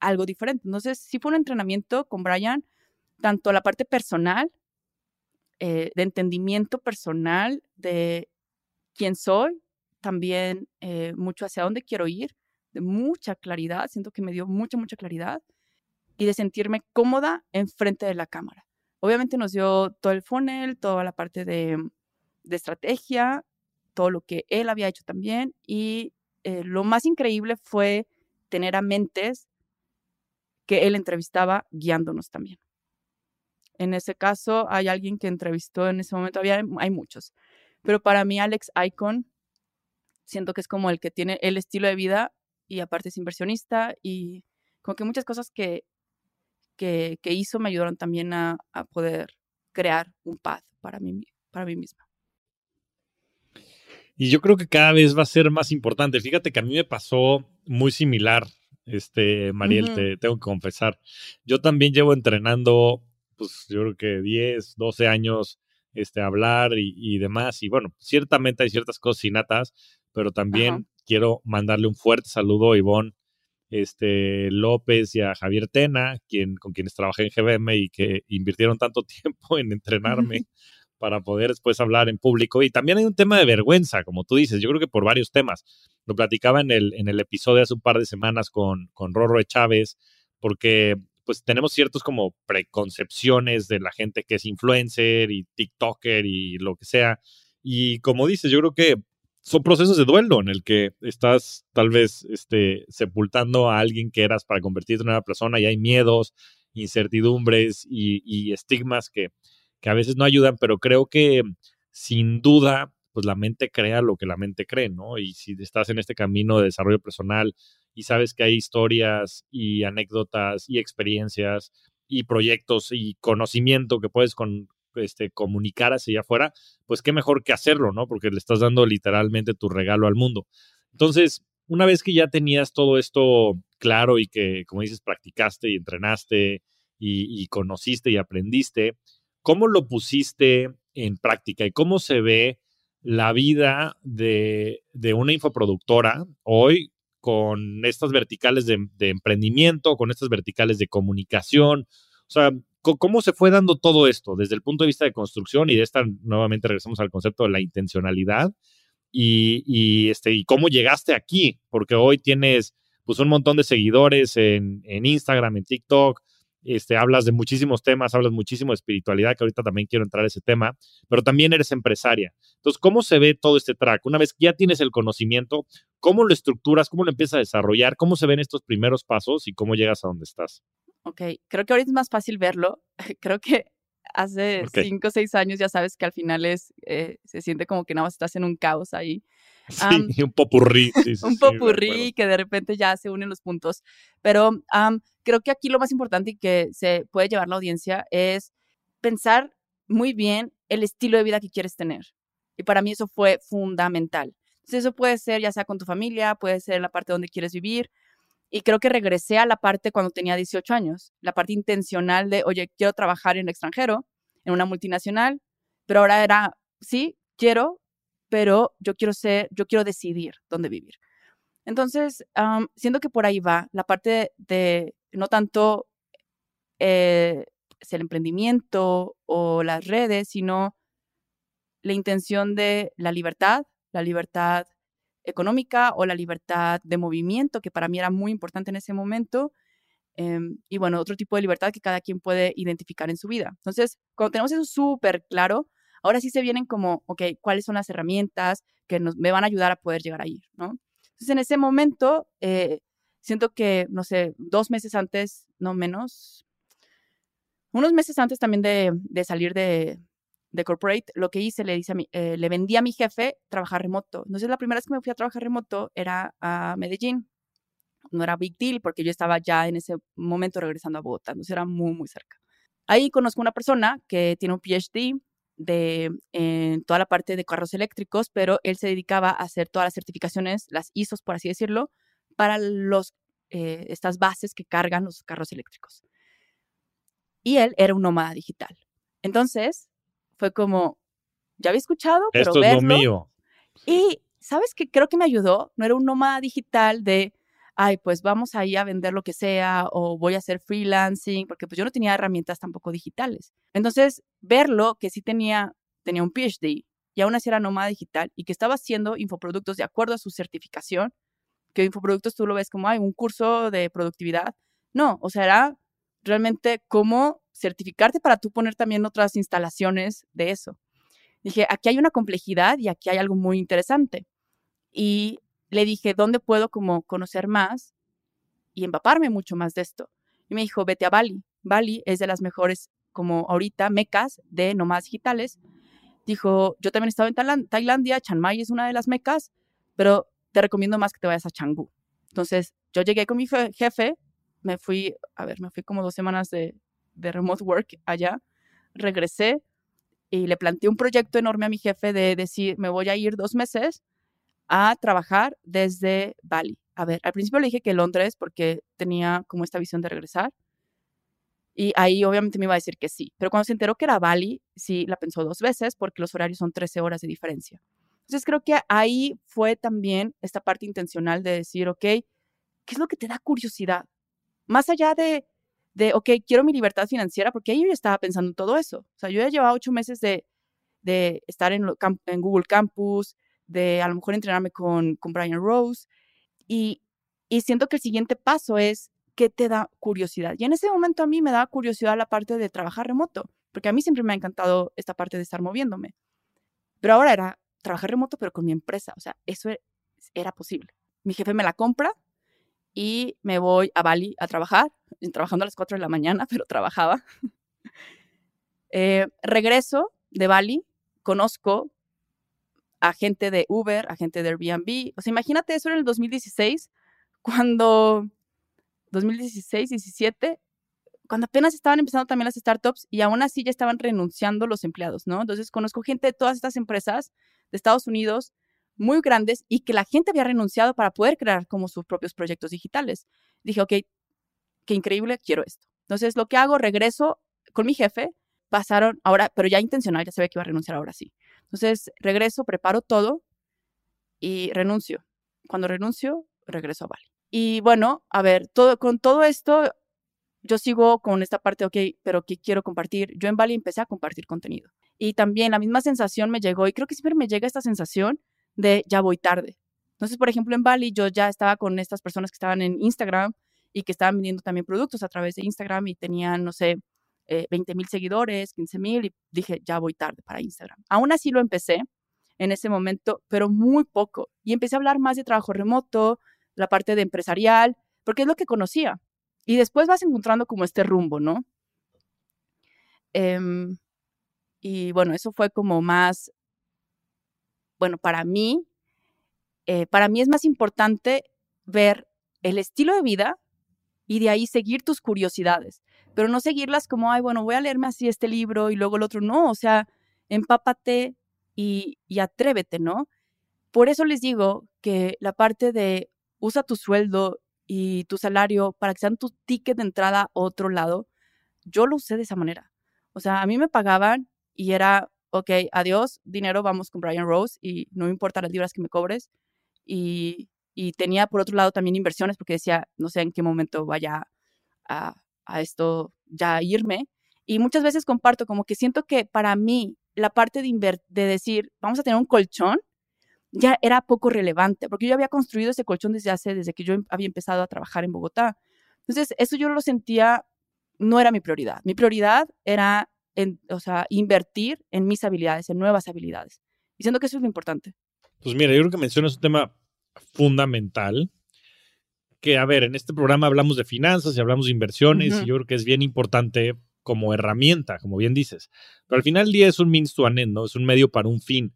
algo diferente. Entonces, sí fue un entrenamiento con Brian, tanto la parte personal, eh, de entendimiento personal de quién soy, también eh, mucho hacia dónde quiero ir, de mucha claridad, siento que me dio mucha, mucha claridad y de sentirme cómoda enfrente de la cámara. Obviamente nos dio todo el funnel, toda la parte de, de estrategia, todo lo que él había hecho también y eh, lo más increíble fue tener a mentes que él entrevistaba guiándonos también. En ese caso, hay alguien que entrevistó en ese momento, había, hay muchos, pero para mí Alex Icon, siento que es como el que tiene el estilo de vida y aparte es inversionista y como que muchas cosas que, que, hizo me ayudaron también a, poder crear un path para mí, para mí misma. Y yo creo que cada vez va a ser más importante. Fíjate que a mí me pasó muy similar, este, Mariel, te tengo que confesar. Yo también llevo entrenando, pues yo creo que 10, 12 años, este, hablar y, demás. Y bueno, ciertamente hay ciertas cosas innatas, pero también quiero mandarle un fuerte saludo a Ivonne este, López y a Javier Tena, quien, con quienes trabajé en GBM y que invirtieron tanto tiempo en entrenarme para poder después hablar en público. Y también hay un tema de vergüenza, como tú dices, yo creo que por varios temas. Lo platicaba en el, en el episodio hace un par de semanas con, con Rorro Chávez, porque pues tenemos ciertos como preconcepciones de la gente que es influencer y TikToker y lo que sea. Y como dices, yo creo que son procesos de duelo en el que estás tal vez este, sepultando a alguien que eras para convertirte en una persona y hay miedos, incertidumbres y, estigmas que, que, a veces no ayudan, pero creo que sin duda, pues la mente crea lo que la mente cree, ¿no? Y si estás en este camino de desarrollo personal y sabes que hay historias y anécdotas y experiencias y proyectos y conocimiento que puedes con, este, comunicar hacia allá afuera, pues qué mejor que hacerlo, ¿no? Porque le estás dando literalmente tu regalo al mundo. Entonces, una vez que ya tenías todo esto claro y que, como dices, practicaste y entrenaste y, conociste y aprendiste, ¿cómo lo pusiste en práctica y cómo se ve la vida de, de una infoproductora hoy con estas verticales de, de, emprendimiento, con estas verticales de comunicación? O sea, ¿Cómo se fue dando todo esto desde el punto de vista de construcción y de esta, nuevamente regresamos al concepto de la intencionalidad y, este, y cómo llegaste aquí? Porque hoy tienes pues un montón de seguidores en, Instagram, en TikTok, este, hablas de muchísimos temas, hablas muchísimo de espiritualidad, que ahorita también quiero entrar a ese tema, pero también eres empresaria. Entonces, ¿cómo se ve todo este track? Una vez que ya tienes el conocimiento, ¿cómo lo estructuras? ¿Cómo lo empiezas a desarrollar? ¿Cómo se ven estos primeros pasos y cómo llegas a donde estás? Ok, creo que ahorita es más fácil verlo. creo que hace cinco o seis años ya sabes que al final es, eh, se siente como que nada más estás en un caos ahí. Sí, un popurrí. un popurrí que de repente ya se unen los puntos. Pero creo que aquí lo más importante y que se puede llevar la audiencia es pensar muy bien el estilo de vida que quieres tener. Y para mí eso fue fundamental. Entonces eso puede ser ya sea con tu familia, puede ser en la parte donde quieres vivir. Y creo que regresé a la parte cuando tenía 18 años, la parte intencional de, oye, quiero trabajar en el extranjero, en una multinacional, pero ahora era, sí, quiero, pero yo quiero ser, yo quiero decidir dónde vivir. Entonces, siento que por ahí va la parte de, no tanto eh, el emprendimiento o las redes, sino la intención de la libertad, la libertad económica o la libertad de movimiento, que para mí era muy importante en ese momento. Em, y bueno, otro tipo de libertad que cada quien puede identificar en su vida. Entonces, cuando tenemos eso súper claro, Ahora sí se vienen como, ok, ¿cuáles son las herramientas que nos, me van a ayudar a poder llegar ahí, ¿no? Entonces, en ese momento, eh, siento que, no sé, dos meses antes, no menos, unos meses antes también de salir de, de, corporate, lo que hice, le, dice a mi, eh, le vendí a mi jefe trabajar remoto. Entonces, la primera vez que me fui a trabajar remoto era a Medellín. No era big deal porque yo estaba ya en ese momento regresando a Bogotá, entonces era muy, muy cerca. Ahí conozco una persona que tiene un PhD de toda la parte de carros eléctricos, pero él se dedicaba a hacer todas las certificaciones, las ISOs, por así decirlo, para los, eh, estas bases que cargan los carros eléctricos. Y él era un nómada digital. Entonces, fue como, ya había escuchado, pero Esto es lo mío. Y, ¿sabes qué? Creo que me ayudó. No era un nómada digital de, ay, pues vamos ahí a vender lo que sea o voy a hacer freelancing, porque pues yo no tenía herramientas tampoco digitales. Entonces, verlo que sí tenía, tenía un PhD y aún así era nómada digital y que estaba haciendo infoproductos de acuerdo a su certificación, que infoproductos tú lo ves como, hay un curso de productividad. No, o sea, era realmente cómo certificarte para tú poner también otras instalaciones de eso. Dije, aquí hay una complejidad y aquí hay algo muy interesante. Y le dije, ¿dónde puedo como conocer más y empaparme mucho más de esto? Y me dijo, vete a Bali. Bali es de las mejores, como ahorita, mecas de nomás digitales. Dijo, yo también he en Tailandia, Chiang Mai es una de las mecas, pero te recomiendo más que te vayas a Canggu. Entonces, yo llegué con mi jefe, me fui, a ver, me fui como dos semanas de, de remote work allá, regresé y le planteé un proyecto enorme a mi jefe de decir, me voy a ir dos meses a trabajar desde Bali. A ver, al principio le dije que Londres porque tenía como esta visión de regresar. Y ahí obviamente me iba a decir que sí. Pero cuando se enteró que era Bali, sí la pensó dos veces porque los horarios son 13 horas de diferencia. Entonces creo que ahí fue también esta parte intencional de decir, ok, ¿qué es lo que te da curiosidad? Más allá de, de ok, quiero mi libertad financiera, porque ahí yo estaba pensando en todo eso. O sea, yo ya llevaba ocho meses de, de estar en, en Google Campus, de a lo mejor entrenarme con, con Brian Rose. Y, y siento que el siguiente paso es qué te da curiosidad. Y en ese momento a mí me daba curiosidad la parte de trabajar remoto, porque a mí siempre me ha encantado esta parte de estar moviéndome. Pero ahora era trabajar remoto, pero con mi empresa. O sea, eso e, era posible. Mi jefe me la compra y me voy a Bali a trabajar, trabajando a las 4 de la mañana, pero trabajaba. Eh, regreso de Bali, conozco a gente de Uber, a gente de Airbnb. O sea, imagínate eso en el 2016, cuando 2016, 17, cuando apenas estaban empezando también las startups y aún así ya estaban renunciando los empleados, ¿no? Entonces conozco gente de todas estas empresas de Estados Unidos muy grandes y que la gente había renunciado para poder crear como sus propios proyectos digitales. Dije, ok, qué increíble, quiero esto. Entonces lo que hago, regreso con mi jefe, pasaron ahora, pero ya intencional, ya se ve que iba a renunciar ahora sí. Entonces, regreso, preparo todo y renuncio. Cuando renuncio, regreso a Bali. Y bueno, a ver, todo, con todo esto, yo sigo con esta parte, ok, pero ¿qué quiero compartir? Yo en Bali empecé a compartir contenido. Y también la misma sensación me llegó, y creo que siempre me llega esta sensación de ya voy tarde. Entonces, por ejemplo, en Bali yo ya estaba con estas personas que estaban en Instagram y que estaban vendiendo también productos a través de Instagram y tenían, no sé, 20 mil seguidores, 15 mil y dije, ya voy tarde para Instagram. Aún así lo empecé en ese momento, pero muy poco. Y empecé a hablar más de trabajo remoto, la parte de empresarial, porque es lo que conocía. Y después vas encontrando como este rumbo, ¿no? Em, y bueno, eso fue como más, bueno, para mí, eh, para mí es más importante ver el estilo de vida y de ahí seguir tus curiosidades, pero no seguirlas como, ay, bueno, voy a leerme así este libro y luego el otro, no, o sea, empápate y, y atrévete, ¿no? Por eso les digo que la parte de usa tu sueldo y tu salario para que sean tu ticket de entrada a otro lado, yo lo usé de esa manera. O sea, a mí me pagaban y era, ok, adiós, dinero, vamos con Brian Rose y no me importa las libras que me cobres. Y, y tenía por otro lado también inversiones porque decía, no sé en qué momento vaya a, a esto ya irme. Y muchas veces comparto como que siento que para mí la parte de, de decir, vamos a tener un colchón, ya era poco relevante, porque yo había construido ese colchón desde hace, desde que yo em, había empezado a trabajar en Bogotá. Entonces, eso yo lo sentía, no era mi prioridad. Mi prioridad era, en, o sea, invertir en mis habilidades, en nuevas habilidades. Y siento que eso es lo importante. Pues mira, yo creo que mencionas un tema fundamental, que a ver, en este programa hablamos de finanzas y hablamos de inversiones, y yo creo que es bien importante como herramienta, como bien dices. Pero al final del día es un means to an end, ¿no? Es un medio para un fin.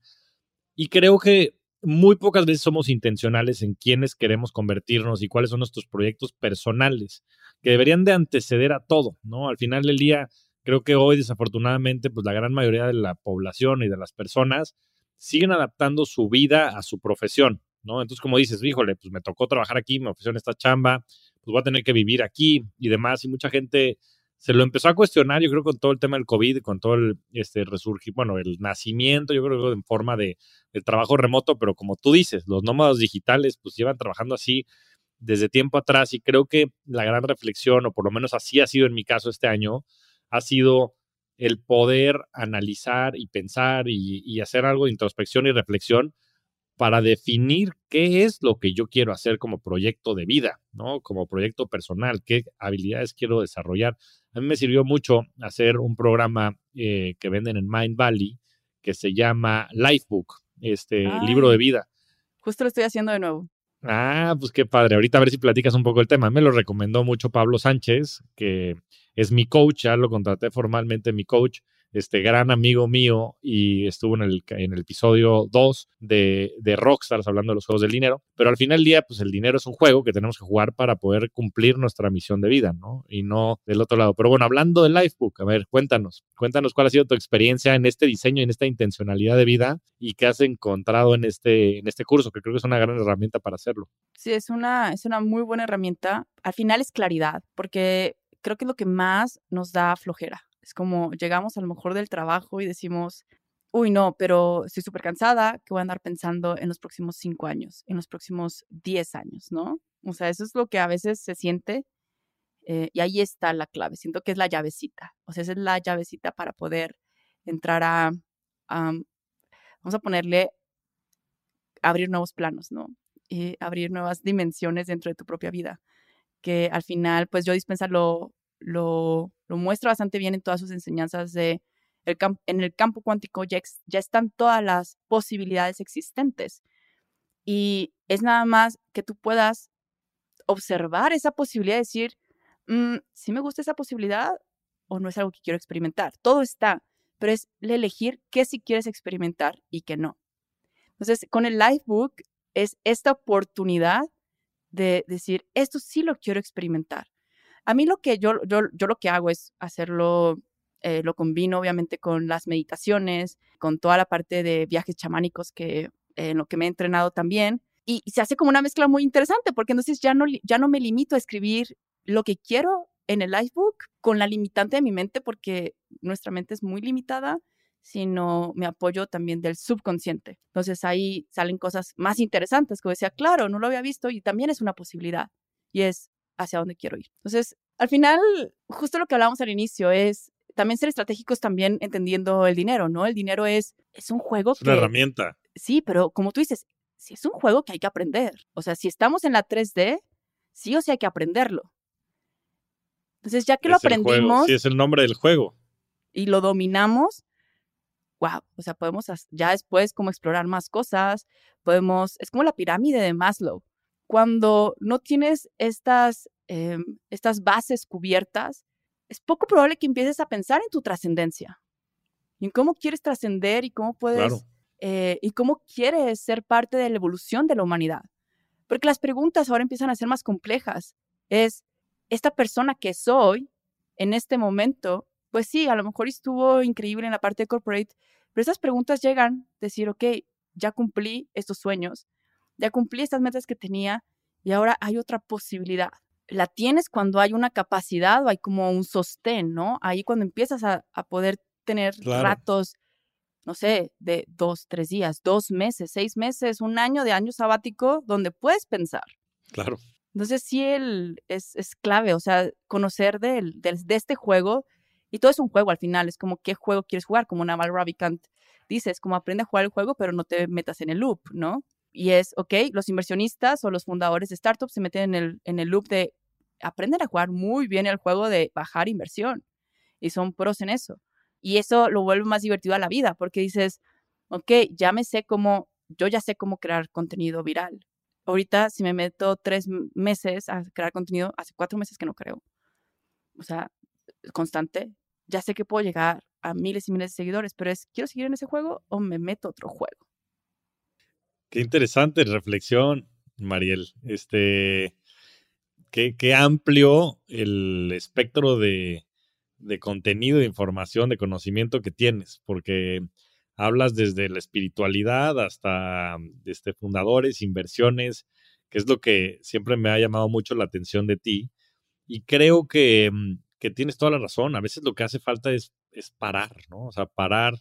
Y creo que muy pocas veces somos intencionales en quiénes queremos convertirnos y cuáles son nuestros proyectos personales, que deberían de anteceder a todo, ¿no? Al final del día, creo que hoy, desafortunadamente, pues la gran mayoría de la población y de las personas siguen adaptando su vida a su profesión, ¿no? Entonces, como dices, híjole, pues me tocó trabajar aquí, me ofrecieron esta chamba, pues voy a tener que vivir aquí y demás, y mucha gente se lo empezó a cuestionar, yo creo, con todo el tema del COVID, con todo el este, resurgir, bueno, el nacimiento, yo creo en forma de, trabajo remoto, pero como tú dices, los nómadas digitales pues llevan trabajando así desde tiempo atrás y creo que la gran reflexión, o por lo menos así ha sido en mi caso este año, ha sido el poder analizar y pensar y, y hacer algo de introspección y reflexión para definir qué es lo que yo quiero hacer como proyecto de vida, ¿no? Como proyecto personal, qué habilidades quiero desarrollar. A mí me sirvió mucho hacer un programa eh, que venden en Mind Valley que se llama Lifebook, este libro de vida. Justo lo estoy haciendo de nuevo. Ah, pues qué padre. Ahorita a ver si platicas un poco el tema. Me lo recomendó mucho Pablo Sánchez, que es mi coach, ya lo contraté formalmente mi coach este gran amigo mío y estuvo en el, en el episodio 2 de, de Rockstars hablando de los juegos del dinero. Pero al final del día, pues el dinero es un juego que tenemos que jugar para poder cumplir nuestra misión de vida, ¿no? Y no del otro lado. Pero bueno, hablando del Lifebook, a ver, cuéntanos, cuéntanos cuál ha sido tu experiencia en este diseño, en esta intencionalidad de vida y qué has encontrado en este, en este curso, que creo que es una gran herramienta para hacerlo. Sí, es una, es una muy buena herramienta. Al final es claridad, porque creo que es lo que más nos da flojera es como llegamos a lo mejor del trabajo y decimos, uy, no, pero estoy súper cansada, que voy a andar pensando en los próximos cinco años, en los próximos diez años, ¿no? O sea, eso es lo que a veces se siente eh, y ahí está la clave. Siento que es la llavecita. O sea, esa es la llavecita para poder entrar a, vamos a ponerle, abrir nuevos planos, ¿no? Y abrir nuevas dimensiones dentro de tu propia vida. Que al final, pues yo dispensa lo, lo, muestra bastante bien en todas sus enseñanzas de el en el campo cuántico ya, están todas las posibilidades existentes. Y es nada más que tú puedas observar esa posibilidad y decir, mm, si me gusta esa posibilidad o no es algo que quiero experimentar. Todo está, pero es elegir qué sí quieres experimentar y qué no. Entonces, con el Lifebook es esta oportunidad de decir, esto sí lo quiero experimentar. A mí lo que yo, yo, yo lo que hago es hacerlo, eh, lo combino obviamente con las meditaciones, con toda la parte de viajes chamánicos que en lo que me he entrenado también. Y, se hace como una mezcla muy interesante porque entonces ya no, ya no me limito a escribir lo que quiero en el Lifebook con la limitante de mi mente porque nuestra mente es muy limitada, sino me apoyo también del subconsciente. Entonces ahí salen cosas más interesantes que decía, claro, no lo había visto y también es una posibilidad. Y es, hacia dónde quiero ir. Entonces, al final, justo lo que hablábamos al inicio es también ser estratégicos también entendiendo el dinero, ¿no? El dinero es, es un juego es una herramienta. Sí, pero como tú dices, si es un juego que hay que aprender. O sea, si estamos en la 3D, sí o sí hay que aprenderlo. Entonces, ya que lo aprendimos. Sí, es el nombre del juego. Y lo dominamos, wow, o sea, podemos ya después como explorar más cosas, podemos, es como la pirámide de Maslow. Cuando no tienes estas, em, estas bases cubiertas, es poco probable que empieces a pensar en tu trascendencia, en cómo quieres trascender y cómo puedes, eh, y cómo quieres ser parte de la evolución de la humanidad. Porque las preguntas ahora empiezan a ser más complejas. Es, esta persona que soy en este momento, pues sí, a lo mejor estuvo increíble en la parte de corporate, pero esas preguntas llegan, decir, ok, ya cumplí estos sueños, ya cumplí estas metas que tenía y ahora hay otra posibilidad. La tienes cuando hay una capacidad o hay como un sostén, ¿no? Ahí cuando empiezas a, poder tener ratos, no sé, de dos, tres días, dos meses, seis meses, un año de año sabático donde puedes pensar. Claro. Entonces sí el, es, es clave, o sea, conocer de, de, este juego, y todo es un juego al final, es como qué juego quieres jugar, como Naval Ravikant dice, es como aprende a jugar el juego, pero no te metas en el loop, ¿no? Y es, ok, los inversionistas o los fundadores de startups se meten en el, en el loop de aprender a jugar muy bien el juego de bajar inversión, y son pros en eso. Y eso lo vuelve más divertido a la vida, porque dices, ok, ya me sé cómo, yo ya sé cómo crear contenido viral ahorita si me meto tres meses a crear contenido, hace cuatro meses que no creo. O sea, constante. Ya sé que puedo llegar a miles y miles de seguidores, pero es, ¿quiero seguir en ese juego o me meto a otro juego? Qué interesante reflexión, Mariel. Este, qué, amplio el espectro de, de contenido, de información, de conocimiento que tienes, porque hablas desde la espiritualidad hasta este, fundadores, inversiones, que es lo que siempre me ha llamado mucho la atención de ti. Y creo que, mm, que tienes toda la razón. A veces lo que hace falta es, es parar, ¿no? O sea, parar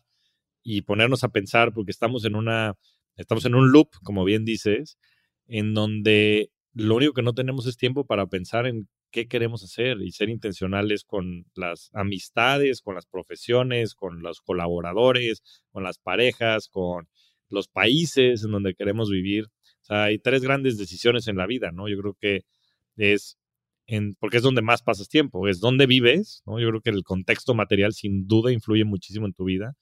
y ponernos a pensar, porque estamos en una, estamos en un loop, como bien dices, en donde lo único que no tenemos es tiempo para pensar en qué queremos hacer y ser intencionales con las amistades, con las profesiones, con los colaboradores, con las parejas, con los países en donde queremos vivir. O sea, hay tres grandes decisiones en la vida, ¿no? Yo creo que es en, porque es donde más pasas tiempo, es donde vives, ¿no? Yo creo que el contexto material sin duda influye muchísimo en tu vida.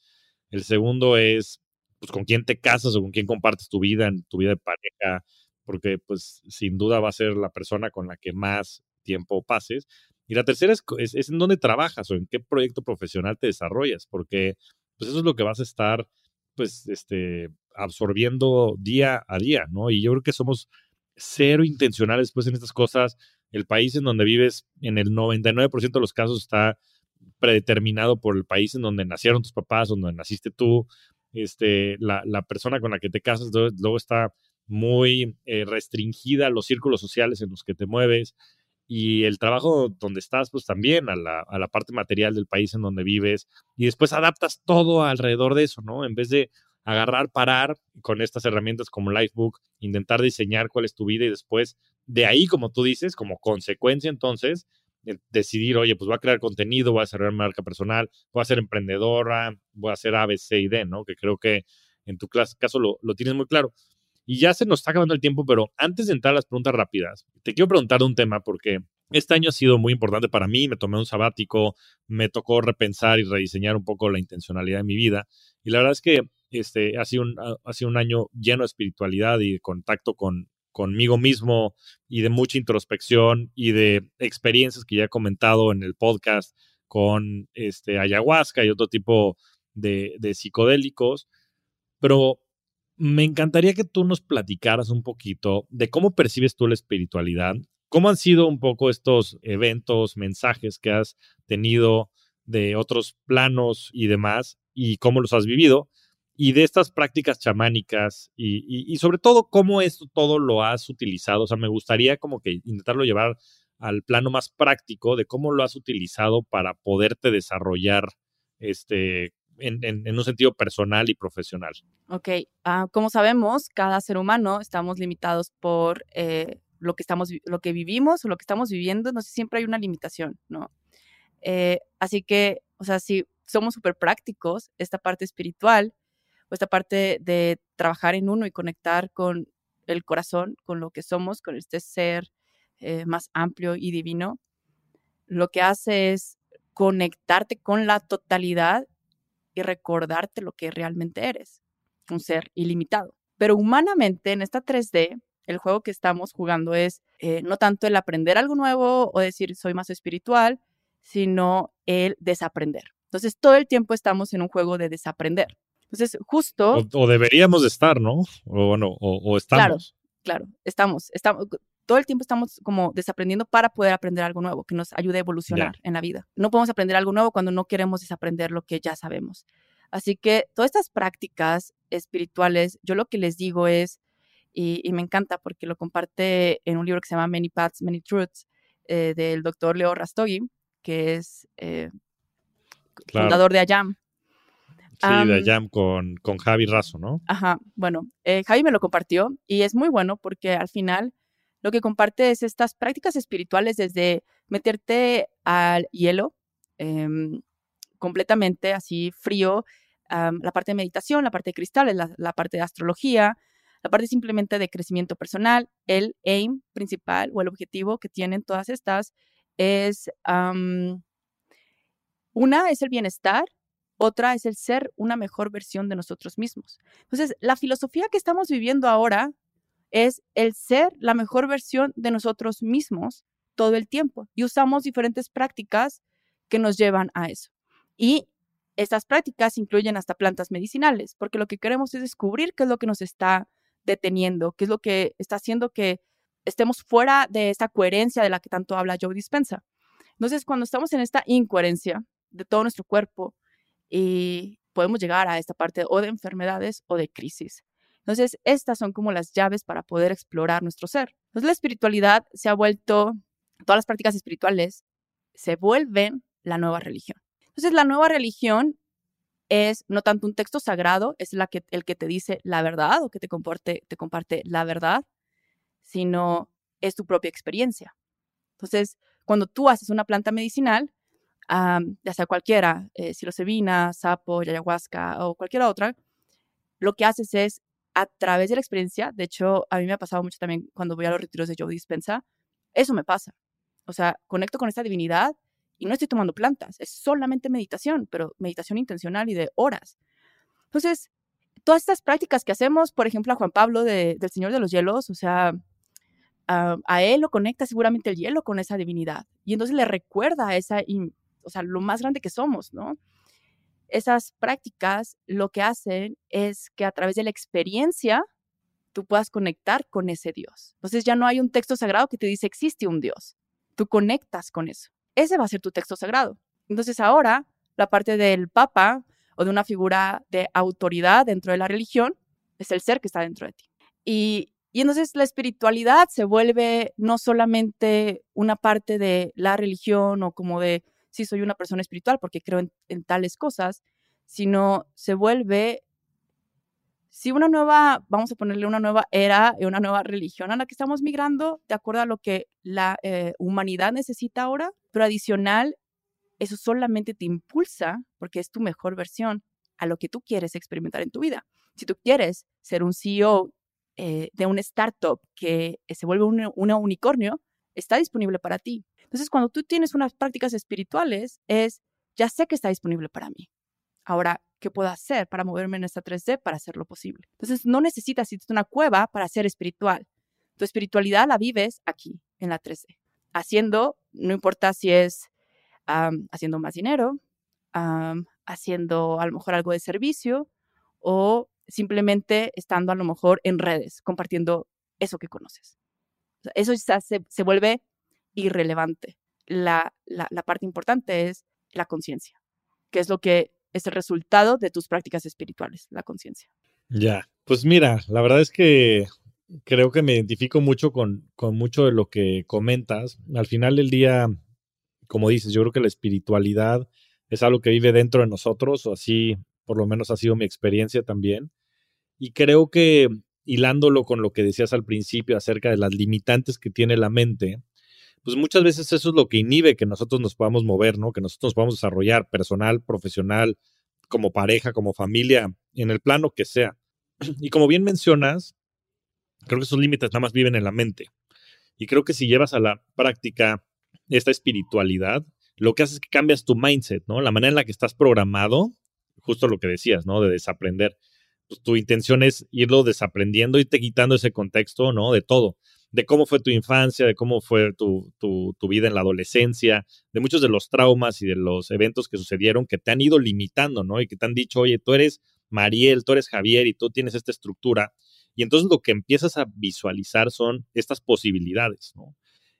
El segundo es, pues, con quién te casas o con quién compartes tu vida, en tu vida de pareja, porque, pues, sin duda va a ser la persona con la que más tiempo pases. Y la tercera es, es, en dónde trabajas o en qué proyecto profesional te desarrollas, porque pues eso es lo que vas a estar pues este absorbiendo día a día, ¿no? Y yo creo que somos cero intencionales pues en estas cosas. El país en donde vives en el 99% de los casos está predeterminado por el país en donde nacieron tus papás, donde naciste tú. Este, la, la persona con la que te casas luego está muy eh, restringida a los círculos sociales en los que te mueves y el trabajo donde estás, pues también a la, a la, parte material del país en donde vives, y después adaptas todo alrededor de eso, ¿no? En vez de agarrar, parar con estas herramientas como Lifebook, intentar diseñar cuál es tu vida y después de ahí, como tú dices, como consecuencia entonces, decidir, oye, pues voy a crear contenido, voy a desarrollar marca personal, voy a ser emprendedora, voy a hacer A, B, C y D, ¿no? Que creo que en tu caso lo, lo tienes muy claro. Y ya se nos está acabando el tiempo, pero antes de entrar a las preguntas rápidas, te quiero preguntar un tema porque este año ha sido muy importante para mí, me tomé un sabático, me tocó repensar y rediseñar un poco la intencionalidad de mi vida. Y la verdad es que este, ha, sido un, ha sido un año lleno de espiritualidad y de contacto con, conmigo mismo y de mucha introspección y de experiencias que ya he comentado en el podcast con este, ayahuasca y otro tipo de, de psicodélicos. Pero me encantaría que tú nos platicaras un poquito de cómo percibes tú la espiritualidad, cómo han sido un poco estos eventos, mensajes que has tenido de otros planos y demás, y cómo los has vivido, y de estas prácticas chamánicas, y, sobre todo cómo esto todo lo has utilizado. O sea, me gustaría como que intentarlo llevar al plano más práctico de cómo lo has utilizado para poderte desarrollar este, en, un sentido personal y profesional. Ok, ah, como sabemos, cada ser humano estamos limitados por eh, lo, que estamos, lo que vivimos o lo que estamos viviendo, no sé, siempre hay una limitación, ¿no? Eh, así que, o sea, si somos súper prácticos, esta parte espiritual o esta parte de trabajar en uno y conectar con el corazón, con lo que somos, con este ser eh, más amplio y divino, lo que hace es conectarte con la totalidad y recordarte lo que realmente eres, un ser ilimitado. Pero humanamente en esta 3D, el juego que estamos jugando es eh, no tanto el aprender algo nuevo o decir soy más espiritual, sino el desaprender. Entonces, todo el tiempo estamos en un juego de desaprender. Entonces, justo... O, deberíamos de estar, ¿no? O bueno, o, estamos. Claro, claro, estamos, estamos, todo el tiempo estamos como desaprendiendo para poder aprender algo nuevo que nos ayude a evolucionar en la vida. No podemos aprender algo nuevo cuando no queremos desaprender lo que ya sabemos. Así que todas estas prácticas espirituales, yo lo que les digo es, y, me encanta porque lo comparte en un libro que se llama Many Paths, Many Truths, eh, del doctor Leo Rastogi, que es eh, fundador de Ayam. Sí, de Ayam con, con Javi Razo, ¿no? Ajá, bueno, eh, Javi me lo compartió y es muy bueno porque al final lo que comparte es estas prácticas espirituales desde meterte al hielo em, completamente así frío, la parte de meditación, la parte de cristales, la, parte de astrología, la parte simplemente de crecimiento personal, el aim principal o el objetivo que tienen todas estas es, una es el bienestar, otra es el ser una mejor versión de nosotros mismos. Entonces, la filosofía que estamos viviendo ahora es el ser la mejor versión de nosotros mismos todo el tiempo y usamos diferentes prácticas que nos llevan a eso. Y estas prácticas incluyen hasta plantas medicinales, porque lo que queremos es descubrir qué es lo que nos está deteniendo, qué es lo que está haciendo que estemos fuera de esta coherencia de la que tanto habla Joe Dispensa. Entonces, cuando estamos en esta incoherencia de todo nuestro cuerpo, y podemos llegar a esta parte o de enfermedades o de crisis. Entonces, estas son como las llaves para poder explorar nuestro ser. Entonces, la espiritualidad se ha vuelto, todas las prácticas espirituales se vuelven la nueva religión. Entonces, la nueva religión es no tanto un texto sagrado, es la que, el que te dice la verdad o que te, comporte, te comparte la verdad, sino es tu propia experiencia. Entonces, cuando tú haces una planta medicinal, ya sea cualquiera, eh, psilocibina, sapo, ayahuasca o cualquier otra, lo que haces es a través de la experiencia, de hecho, a mí me ha pasado mucho también cuando voy a los retiros de Joe Dispensa, eso me pasa. O sea, conecto con esta divinidad y no estoy tomando plantas, es solamente meditación, pero meditación intencional y de horas. Entonces, todas estas prácticas que hacemos, por ejemplo, a Juan Pablo del Señor de los Hielos, o sea, a, él lo conecta seguramente el hielo con esa divinidad y entonces le recuerda esa, o sea, lo más grande que somos, ¿no? esas prácticas lo que hacen es que a través de la experiencia tú puedas conectar con ese Dios. Entonces ya no hay un texto sagrado que te dice existe un Dios. Tú conectas con eso. Ese va a ser tu texto sagrado. Entonces ahora la parte del Papa o de una figura de autoridad dentro de la religión es el ser que está dentro de ti. Y, y entonces la espiritualidad se vuelve no solamente una parte de la religión o como de si soy una persona espiritual porque creo en, tales cosas, sino se vuelve, si una nueva, vamos a ponerle una nueva era una nueva religión a la que estamos migrando, de acuerdo a lo que la eh, humanidad necesita ahora, pero adicional, eso solamente te impulsa, porque es tu mejor versión, a lo que tú quieres experimentar en tu vida. Si tú quieres ser un CEO eh, de un startup que se vuelve un, un unicornio, está disponible para ti. Entonces, cuando tú tienes unas prácticas espirituales, es, ya sé que está disponible para mí. Ahora, ¿qué puedo hacer para moverme en esta 3D para hacerlo posible? Entonces, no necesitas irte a una cueva para ser espiritual. Tu espiritualidad la vives aquí, en la 3D. Haciendo, no importa si es haciendo más dinero, haciendo a lo mejor algo de servicio o simplemente estando a lo mejor en redes, compartiendo eso que conoces. eso se, se vuelve irrelevante. La, la, parte importante es la conciencia, que es lo que es el resultado de tus prácticas espirituales, la conciencia. Ya, pues mira, la verdad es que creo que me identifico mucho con, con mucho de lo que comentas. Al final del día, como dices, yo creo que la espiritualidad es algo que vive dentro de nosotros, o así por lo menos ha sido mi experiencia también. Y creo que hilándolo con lo que decías al principio acerca de las limitantes que tiene la mente, pues muchas veces eso es lo que inhibe que nosotros nos podamos mover, ¿no? Que nosotros nos podamos desarrollar personal, profesional, como pareja, como familia, en el plano que sea. Y como bien mencionas, creo que esos límites nada más viven en la mente. Y creo que si llevas a la práctica esta espiritualidad, lo que hace es que cambias tu mindset, ¿no? La manera en la que estás programado, justo lo que decías, ¿no? De desaprender. Pues tu intención es irlo desaprendiendo, irte quitando ese contexto, ¿no? De todo de cómo fue tu infancia, de cómo fue tu, tu, tu, vida en la adolescencia, de muchos de los traumas y de los eventos que sucedieron que te han ido limitando, ¿no? Y que te han dicho, oye, tú eres Mariel, tú eres Javier y tú tienes esta estructura. Y entonces lo que empiezas a visualizar son estas posibilidades, ¿no?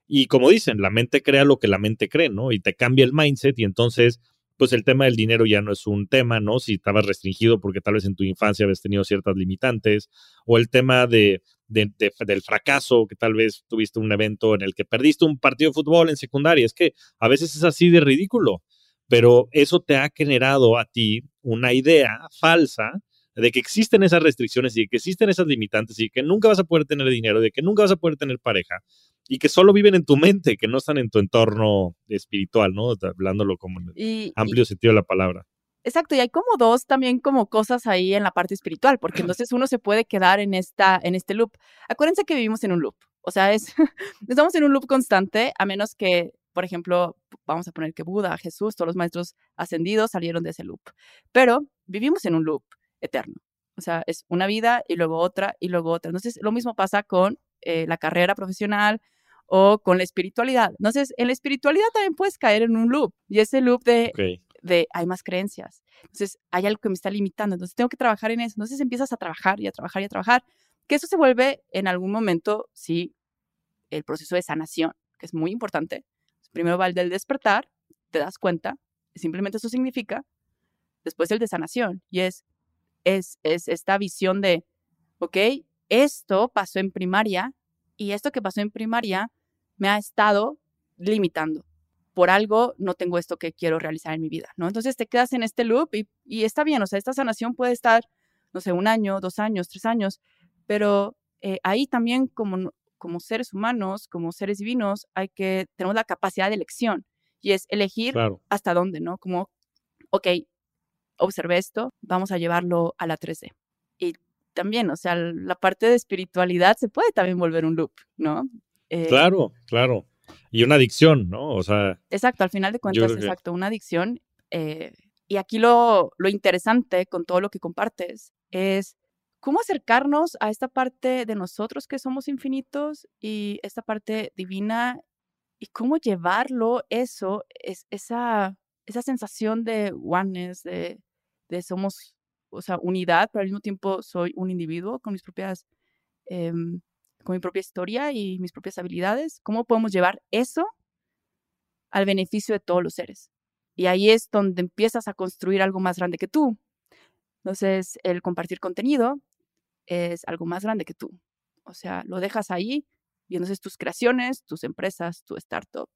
Y como dicen, la mente crea lo que la mente cree, ¿no? Y te cambia el mindset y entonces pues el tema del dinero ya no es un tema, ¿no? Si estabas restringido porque tal vez en tu infancia habías tenido ciertas limitantes, o el tema de, del fracaso, que tal vez tuviste un evento en el que perdiste un partido de fútbol en secundaria. Es que a veces es así de ridículo, pero eso te ha generado a ti una idea falsa de que existen esas restricciones y que existen esas limitantes y que nunca vas a poder tener dinero, de que nunca vas a poder tener pareja y que solo viven en tu mente, que no están en tu entorno espiritual, ¿no? Hablándolo como en el amplio sentido de la palabra. Exacto, y hay como dos también como cosas ahí en la parte espiritual, porque entonces uno se puede quedar en, esta, en este loop. Acuérdense que vivimos en un loop, o sea, es, estamos en un loop constante, a menos que, por ejemplo, vamos a poner que Buda, Jesús, todos los maestros ascendidos salieron de ese loop, pero vivimos en un loop eterno. O sea, es una vida y luego otra y luego otra. Entonces, lo mismo pasa con eh, la carrera profesional o con la espiritualidad. Entonces, en la espiritualidad también puedes caer en un loop y ese loop de, de hay más creencias. Entonces, hay algo que me está limitando. Entonces, tengo que trabajar en eso. Entonces, empiezas a trabajar y a trabajar y a trabajar. Que eso se vuelve en algún momento, sí, el proceso de sanación, que es muy importante. Primero va el del despertar, te das cuenta, simplemente eso significa. Después el de sanación, y es es, esta visión de, ok, esto pasó en primaria y esto que pasó en primaria me ha estado limitando. Por algo no tengo esto que quiero realizar en mi vida, ¿no? Entonces te quedas en este loop y, está bien, o sea, esta sanación puede estar, no sé, un año, dos años, tres años, pero eh, ahí también como, como seres humanos, como seres divinos, hay que, tenemos la capacidad de elección y es elegir hasta dónde, ¿no? Como, ok, observé esto, vamos a llevarlo a la 3D. Y también, o sea, la parte de espiritualidad se puede también volver un loop, ¿no? Eh, claro, claro. Y una adicción, ¿no? O sea. Exacto, al final de cuentas, exacto, una adicción. Eh, y aquí lo, lo interesante con todo lo que compartes es cómo acercarnos a esta parte de nosotros que somos infinitos y esta parte divina y cómo llevarlo, eso, es, esa, esa sensación de oneness, de, de somos, o sea, unidad, pero al mismo tiempo soy un individuo con mis propias, em, con mi propia historia y mis propias habilidades. ¿Cómo podemos llevar eso al beneficio de todos los seres? Y ahí es donde empiezas a construir algo más grande que tú. Entonces, el compartir contenido es algo más grande que tú. O sea, lo dejas ahí y entonces tus creaciones, tus empresas, tu startup,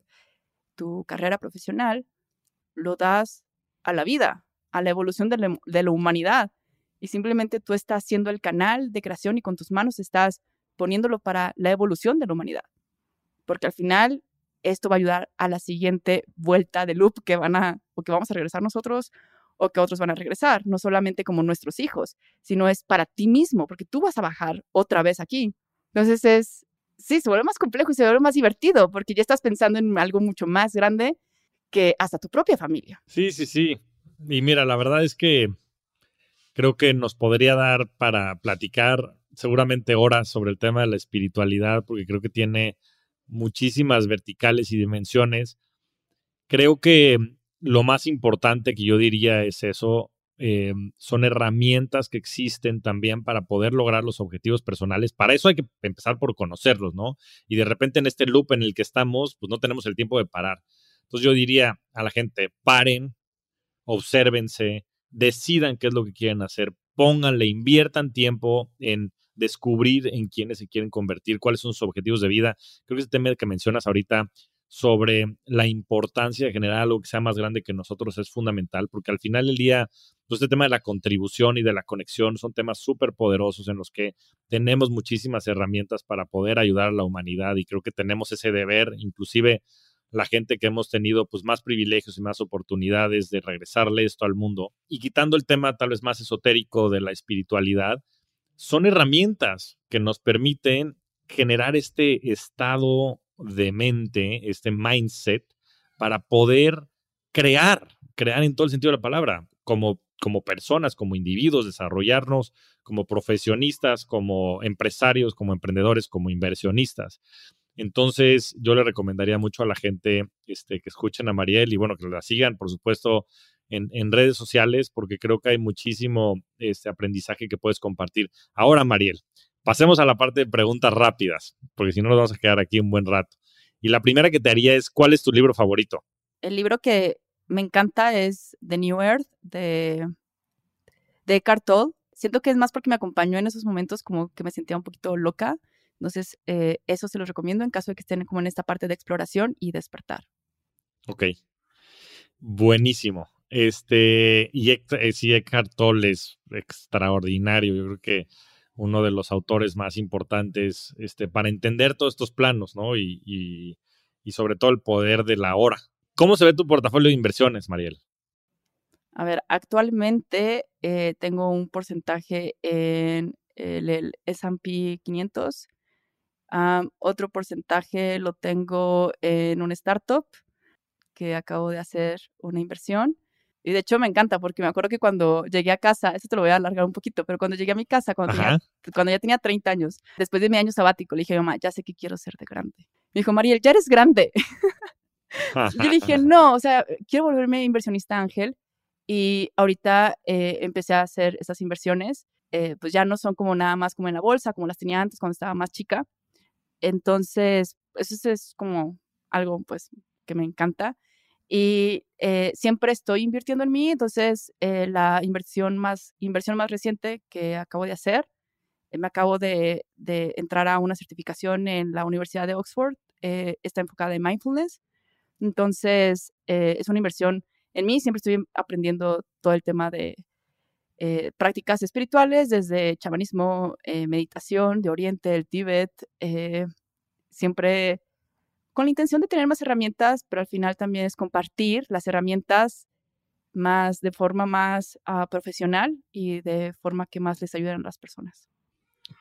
tu carrera profesional, lo das a la vida, a la evolución de la, humanidad. Y simplemente tú estás siendo el canal de creación y con tus manos estás poniéndolo para la evolución de la humanidad. Porque al final esto va a ayudar a la siguiente vuelta de loop que van a, o que vamos a regresar nosotros o que otros van a regresar, no solamente como nuestros hijos, sino es para ti mismo, porque tú vas a bajar otra vez aquí. Entonces es, sí, se vuelve más complejo y se vuelve más divertido, porque ya estás pensando en algo mucho más grande que hasta tu propia familia. Sí, sí, sí. Y mira, la verdad es que creo que nos podría dar para platicar seguramente horas sobre el tema de la espiritualidad, porque creo que tiene muchísimas verticales y dimensiones. Creo que lo más importante que yo diría es eso, eh, son herramientas que existen también para poder lograr los objetivos personales. Para eso hay que empezar por conocerlos, ¿no? Y de repente en este loop en el que estamos, pues no tenemos el tiempo de parar. Entonces yo diría a la gente, paren, obsérvense, decidan qué es lo que quieren hacer, pónganle, inviertan tiempo en descubrir en quiénes se quieren convertir, cuáles son sus objetivos de vida. Creo que ese tema que mencionas ahorita sobre la importancia de generar algo que sea más grande que nosotros es fundamental, porque al final del día, pues este tema de la contribución y de la conexión son temas súper poderosos en los que tenemos muchísimas herramientas para poder ayudar a la humanidad y creo que tenemos ese deber, inclusive la gente que hemos tenido pues más privilegios y más oportunidades de regresarle esto al mundo y quitando el tema tal vez más esotérico de la espiritualidad, son herramientas que nos permiten generar este estado de mente, este mindset, para poder crear, crear en todo el sentido de la palabra, como, como personas, como individuos, desarrollarnos como profesionistas, como empresarios, como emprendedores, como inversionistas. Entonces, yo le recomendaría mucho a la gente este, que escuchen a Mariel y bueno, que la sigan, por supuesto, en, redes sociales, porque creo que hay muchísimo este, aprendizaje que puedes compartir. Ahora, Mariel, pasemos a la parte de preguntas rápidas, porque si no nos vamos a quedar aquí un buen rato. Y la primera que te haría es, ¿cuál es tu libro favorito? El libro que me encanta es The New Earth de, de Eckhart Tolle. Siento que es más porque me acompañó en esos momentos como que me sentía un poquito loca. Entonces, eh, eso se los recomiendo en caso de que estén como en esta parte de exploración y despertar. Ok. Buenísimo. Este, y eh, sí, Eckhart Tolle es extraordinario. Yo creo que uno de los autores más importantes este, para entender todos estos planos, ¿no? Y, y, sobre todo el poder de la hora. ¿Cómo se ve tu portafolio de inversiones, Mariel? A ver, actualmente eh, tengo un porcentaje en el, S&P 500, otro porcentaje lo tengo en un startup que acabo de hacer una inversión y de hecho me encanta porque me acuerdo que cuando llegué a casa, eso te lo voy a alargar un poquito, pero cuando llegué a mi casa, cuando, cuando ya tenía 30 años, después de mi año sabático, le dije a mi mamá, ya sé que quiero ser de grande. Me dijo, Mariel, ya eres grande. yo dije, no, o sea, quiero volverme inversionista ángel. Y ahorita eh, empecé a hacer esas inversiones. Eh, pues ya no son como nada más como en la bolsa, como las tenía antes cuando estaba más chica. Entonces, eso es como algo pues que me encanta y eh, siempre estoy invirtiendo en mí, entonces eh, la inversión más, inversión más reciente que acabo de hacer, eh, me acabo de, de, entrar a una certificación en la Universidad de Oxford, está enfocada en mindfulness, entonces es una inversión en mí, siempre estoy aprendiendo todo el tema de prácticas espirituales, desde chamanismo, meditación de Oriente, el Tíbet, siempre con la intención de tener más herramientas, pero al final también es compartir las herramientas más de forma más ah, profesional y de forma que más les ayuden a las personas.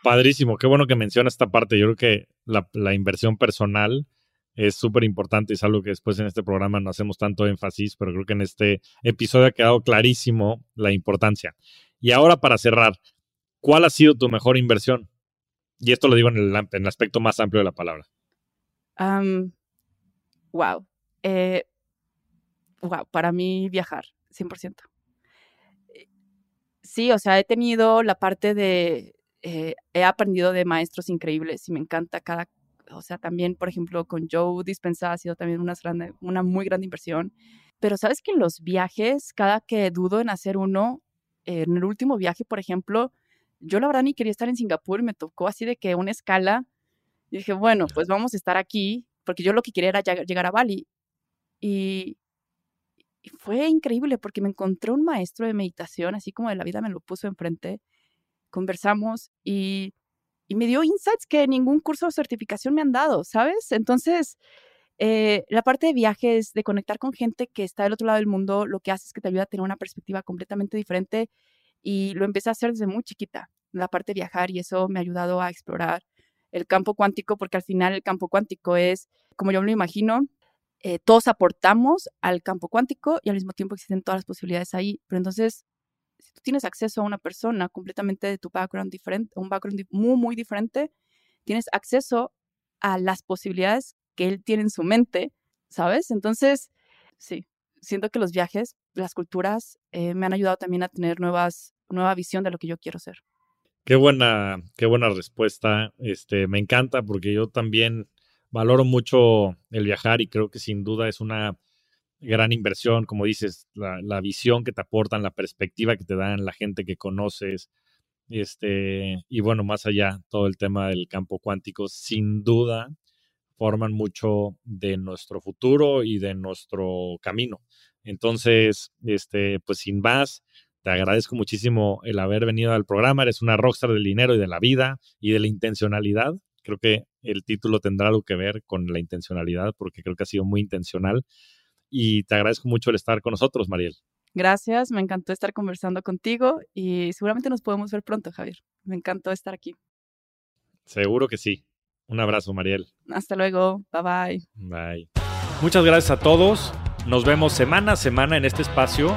Padrísimo, qué bueno que menciona esta parte. Yo creo que la, inversión personal es súper importante, es algo que después en este programa no hacemos tanto énfasis, pero creo que en este episodio ha quedado clarísimo la importancia. Y ahora para cerrar, ¿cuál ha sido tu mejor inversión? Y esto lo digo en el aspecto más amplio de la palabra wow. Eh, wow, para mí viajar, 100%. Eh, sí, o sea, he tenido la parte de, eh, he aprendido de maestros increíbles y me encanta cada, o sea, también, por ejemplo, con Joe Dispensa ha sido también una, grande, una muy grande inversión. Pero sabes que en los viajes, cada que dudo en hacer uno, en el último viaje, por ejemplo, yo la verdad ni quería estar en Singapur me tocó así de que una escala dije, bueno, pues vamos a estar aquí, porque yo lo que quería era llegar a Bali. Y, fue increíble porque me encontré un maestro de meditación, así como de la vida me lo puso enfrente. Conversamos y, me dio insights que ningún curso de certificación me han dado, ¿sabes? Entonces, eh, la parte de viajes, de conectar con gente que está del otro lado del mundo, lo que hace es que te ayuda a tener una perspectiva completamente diferente y lo empecé a hacer desde muy chiquita, la parte de viajar y eso me ha ayudado a explorar el campo cuántico, porque al final el campo cuántico es, como yo me lo imagino, eh, todos aportamos al campo cuántico y al mismo tiempo existen todas las posibilidades ahí. Pero entonces, si tú tienes acceso a una persona completamente de tu background diferente, un background muy, muy diferente, tienes acceso a las posibilidades que él tiene en su mente, ¿sabes? Entonces, sí, siento que los viajes, las culturas, eh, me han ayudado también a tener nuevas, nueva visión de lo que yo quiero ser. Qué buena, qué buena respuesta. Este, me encanta porque yo también valoro mucho el viajar y creo que sin duda es una gran inversión, como dices, la, visión que te aportan, la perspectiva que te dan, la gente que conoces, este, y bueno, más allá, todo el tema del campo cuántico, sin duda forman mucho de nuestro futuro y de nuestro camino. Entonces, este, pues sin más, te agradezco muchísimo el haber venido al programa. Eres una rockstar del dinero y de la vida y de la intencionalidad. Creo que el título tendrá algo que ver con la intencionalidad porque creo que ha sido muy intencional. Y te agradezco mucho el estar con nosotros, Mariel. Gracias, me encantó estar conversando contigo y seguramente nos podemos ver pronto, Javier. Me encantó estar aquí. Seguro que sí. Un abrazo, Mariel. Hasta luego. Bye bye. Bye. Muchas gracias a todos. Nos vemos semana a semana en este espacio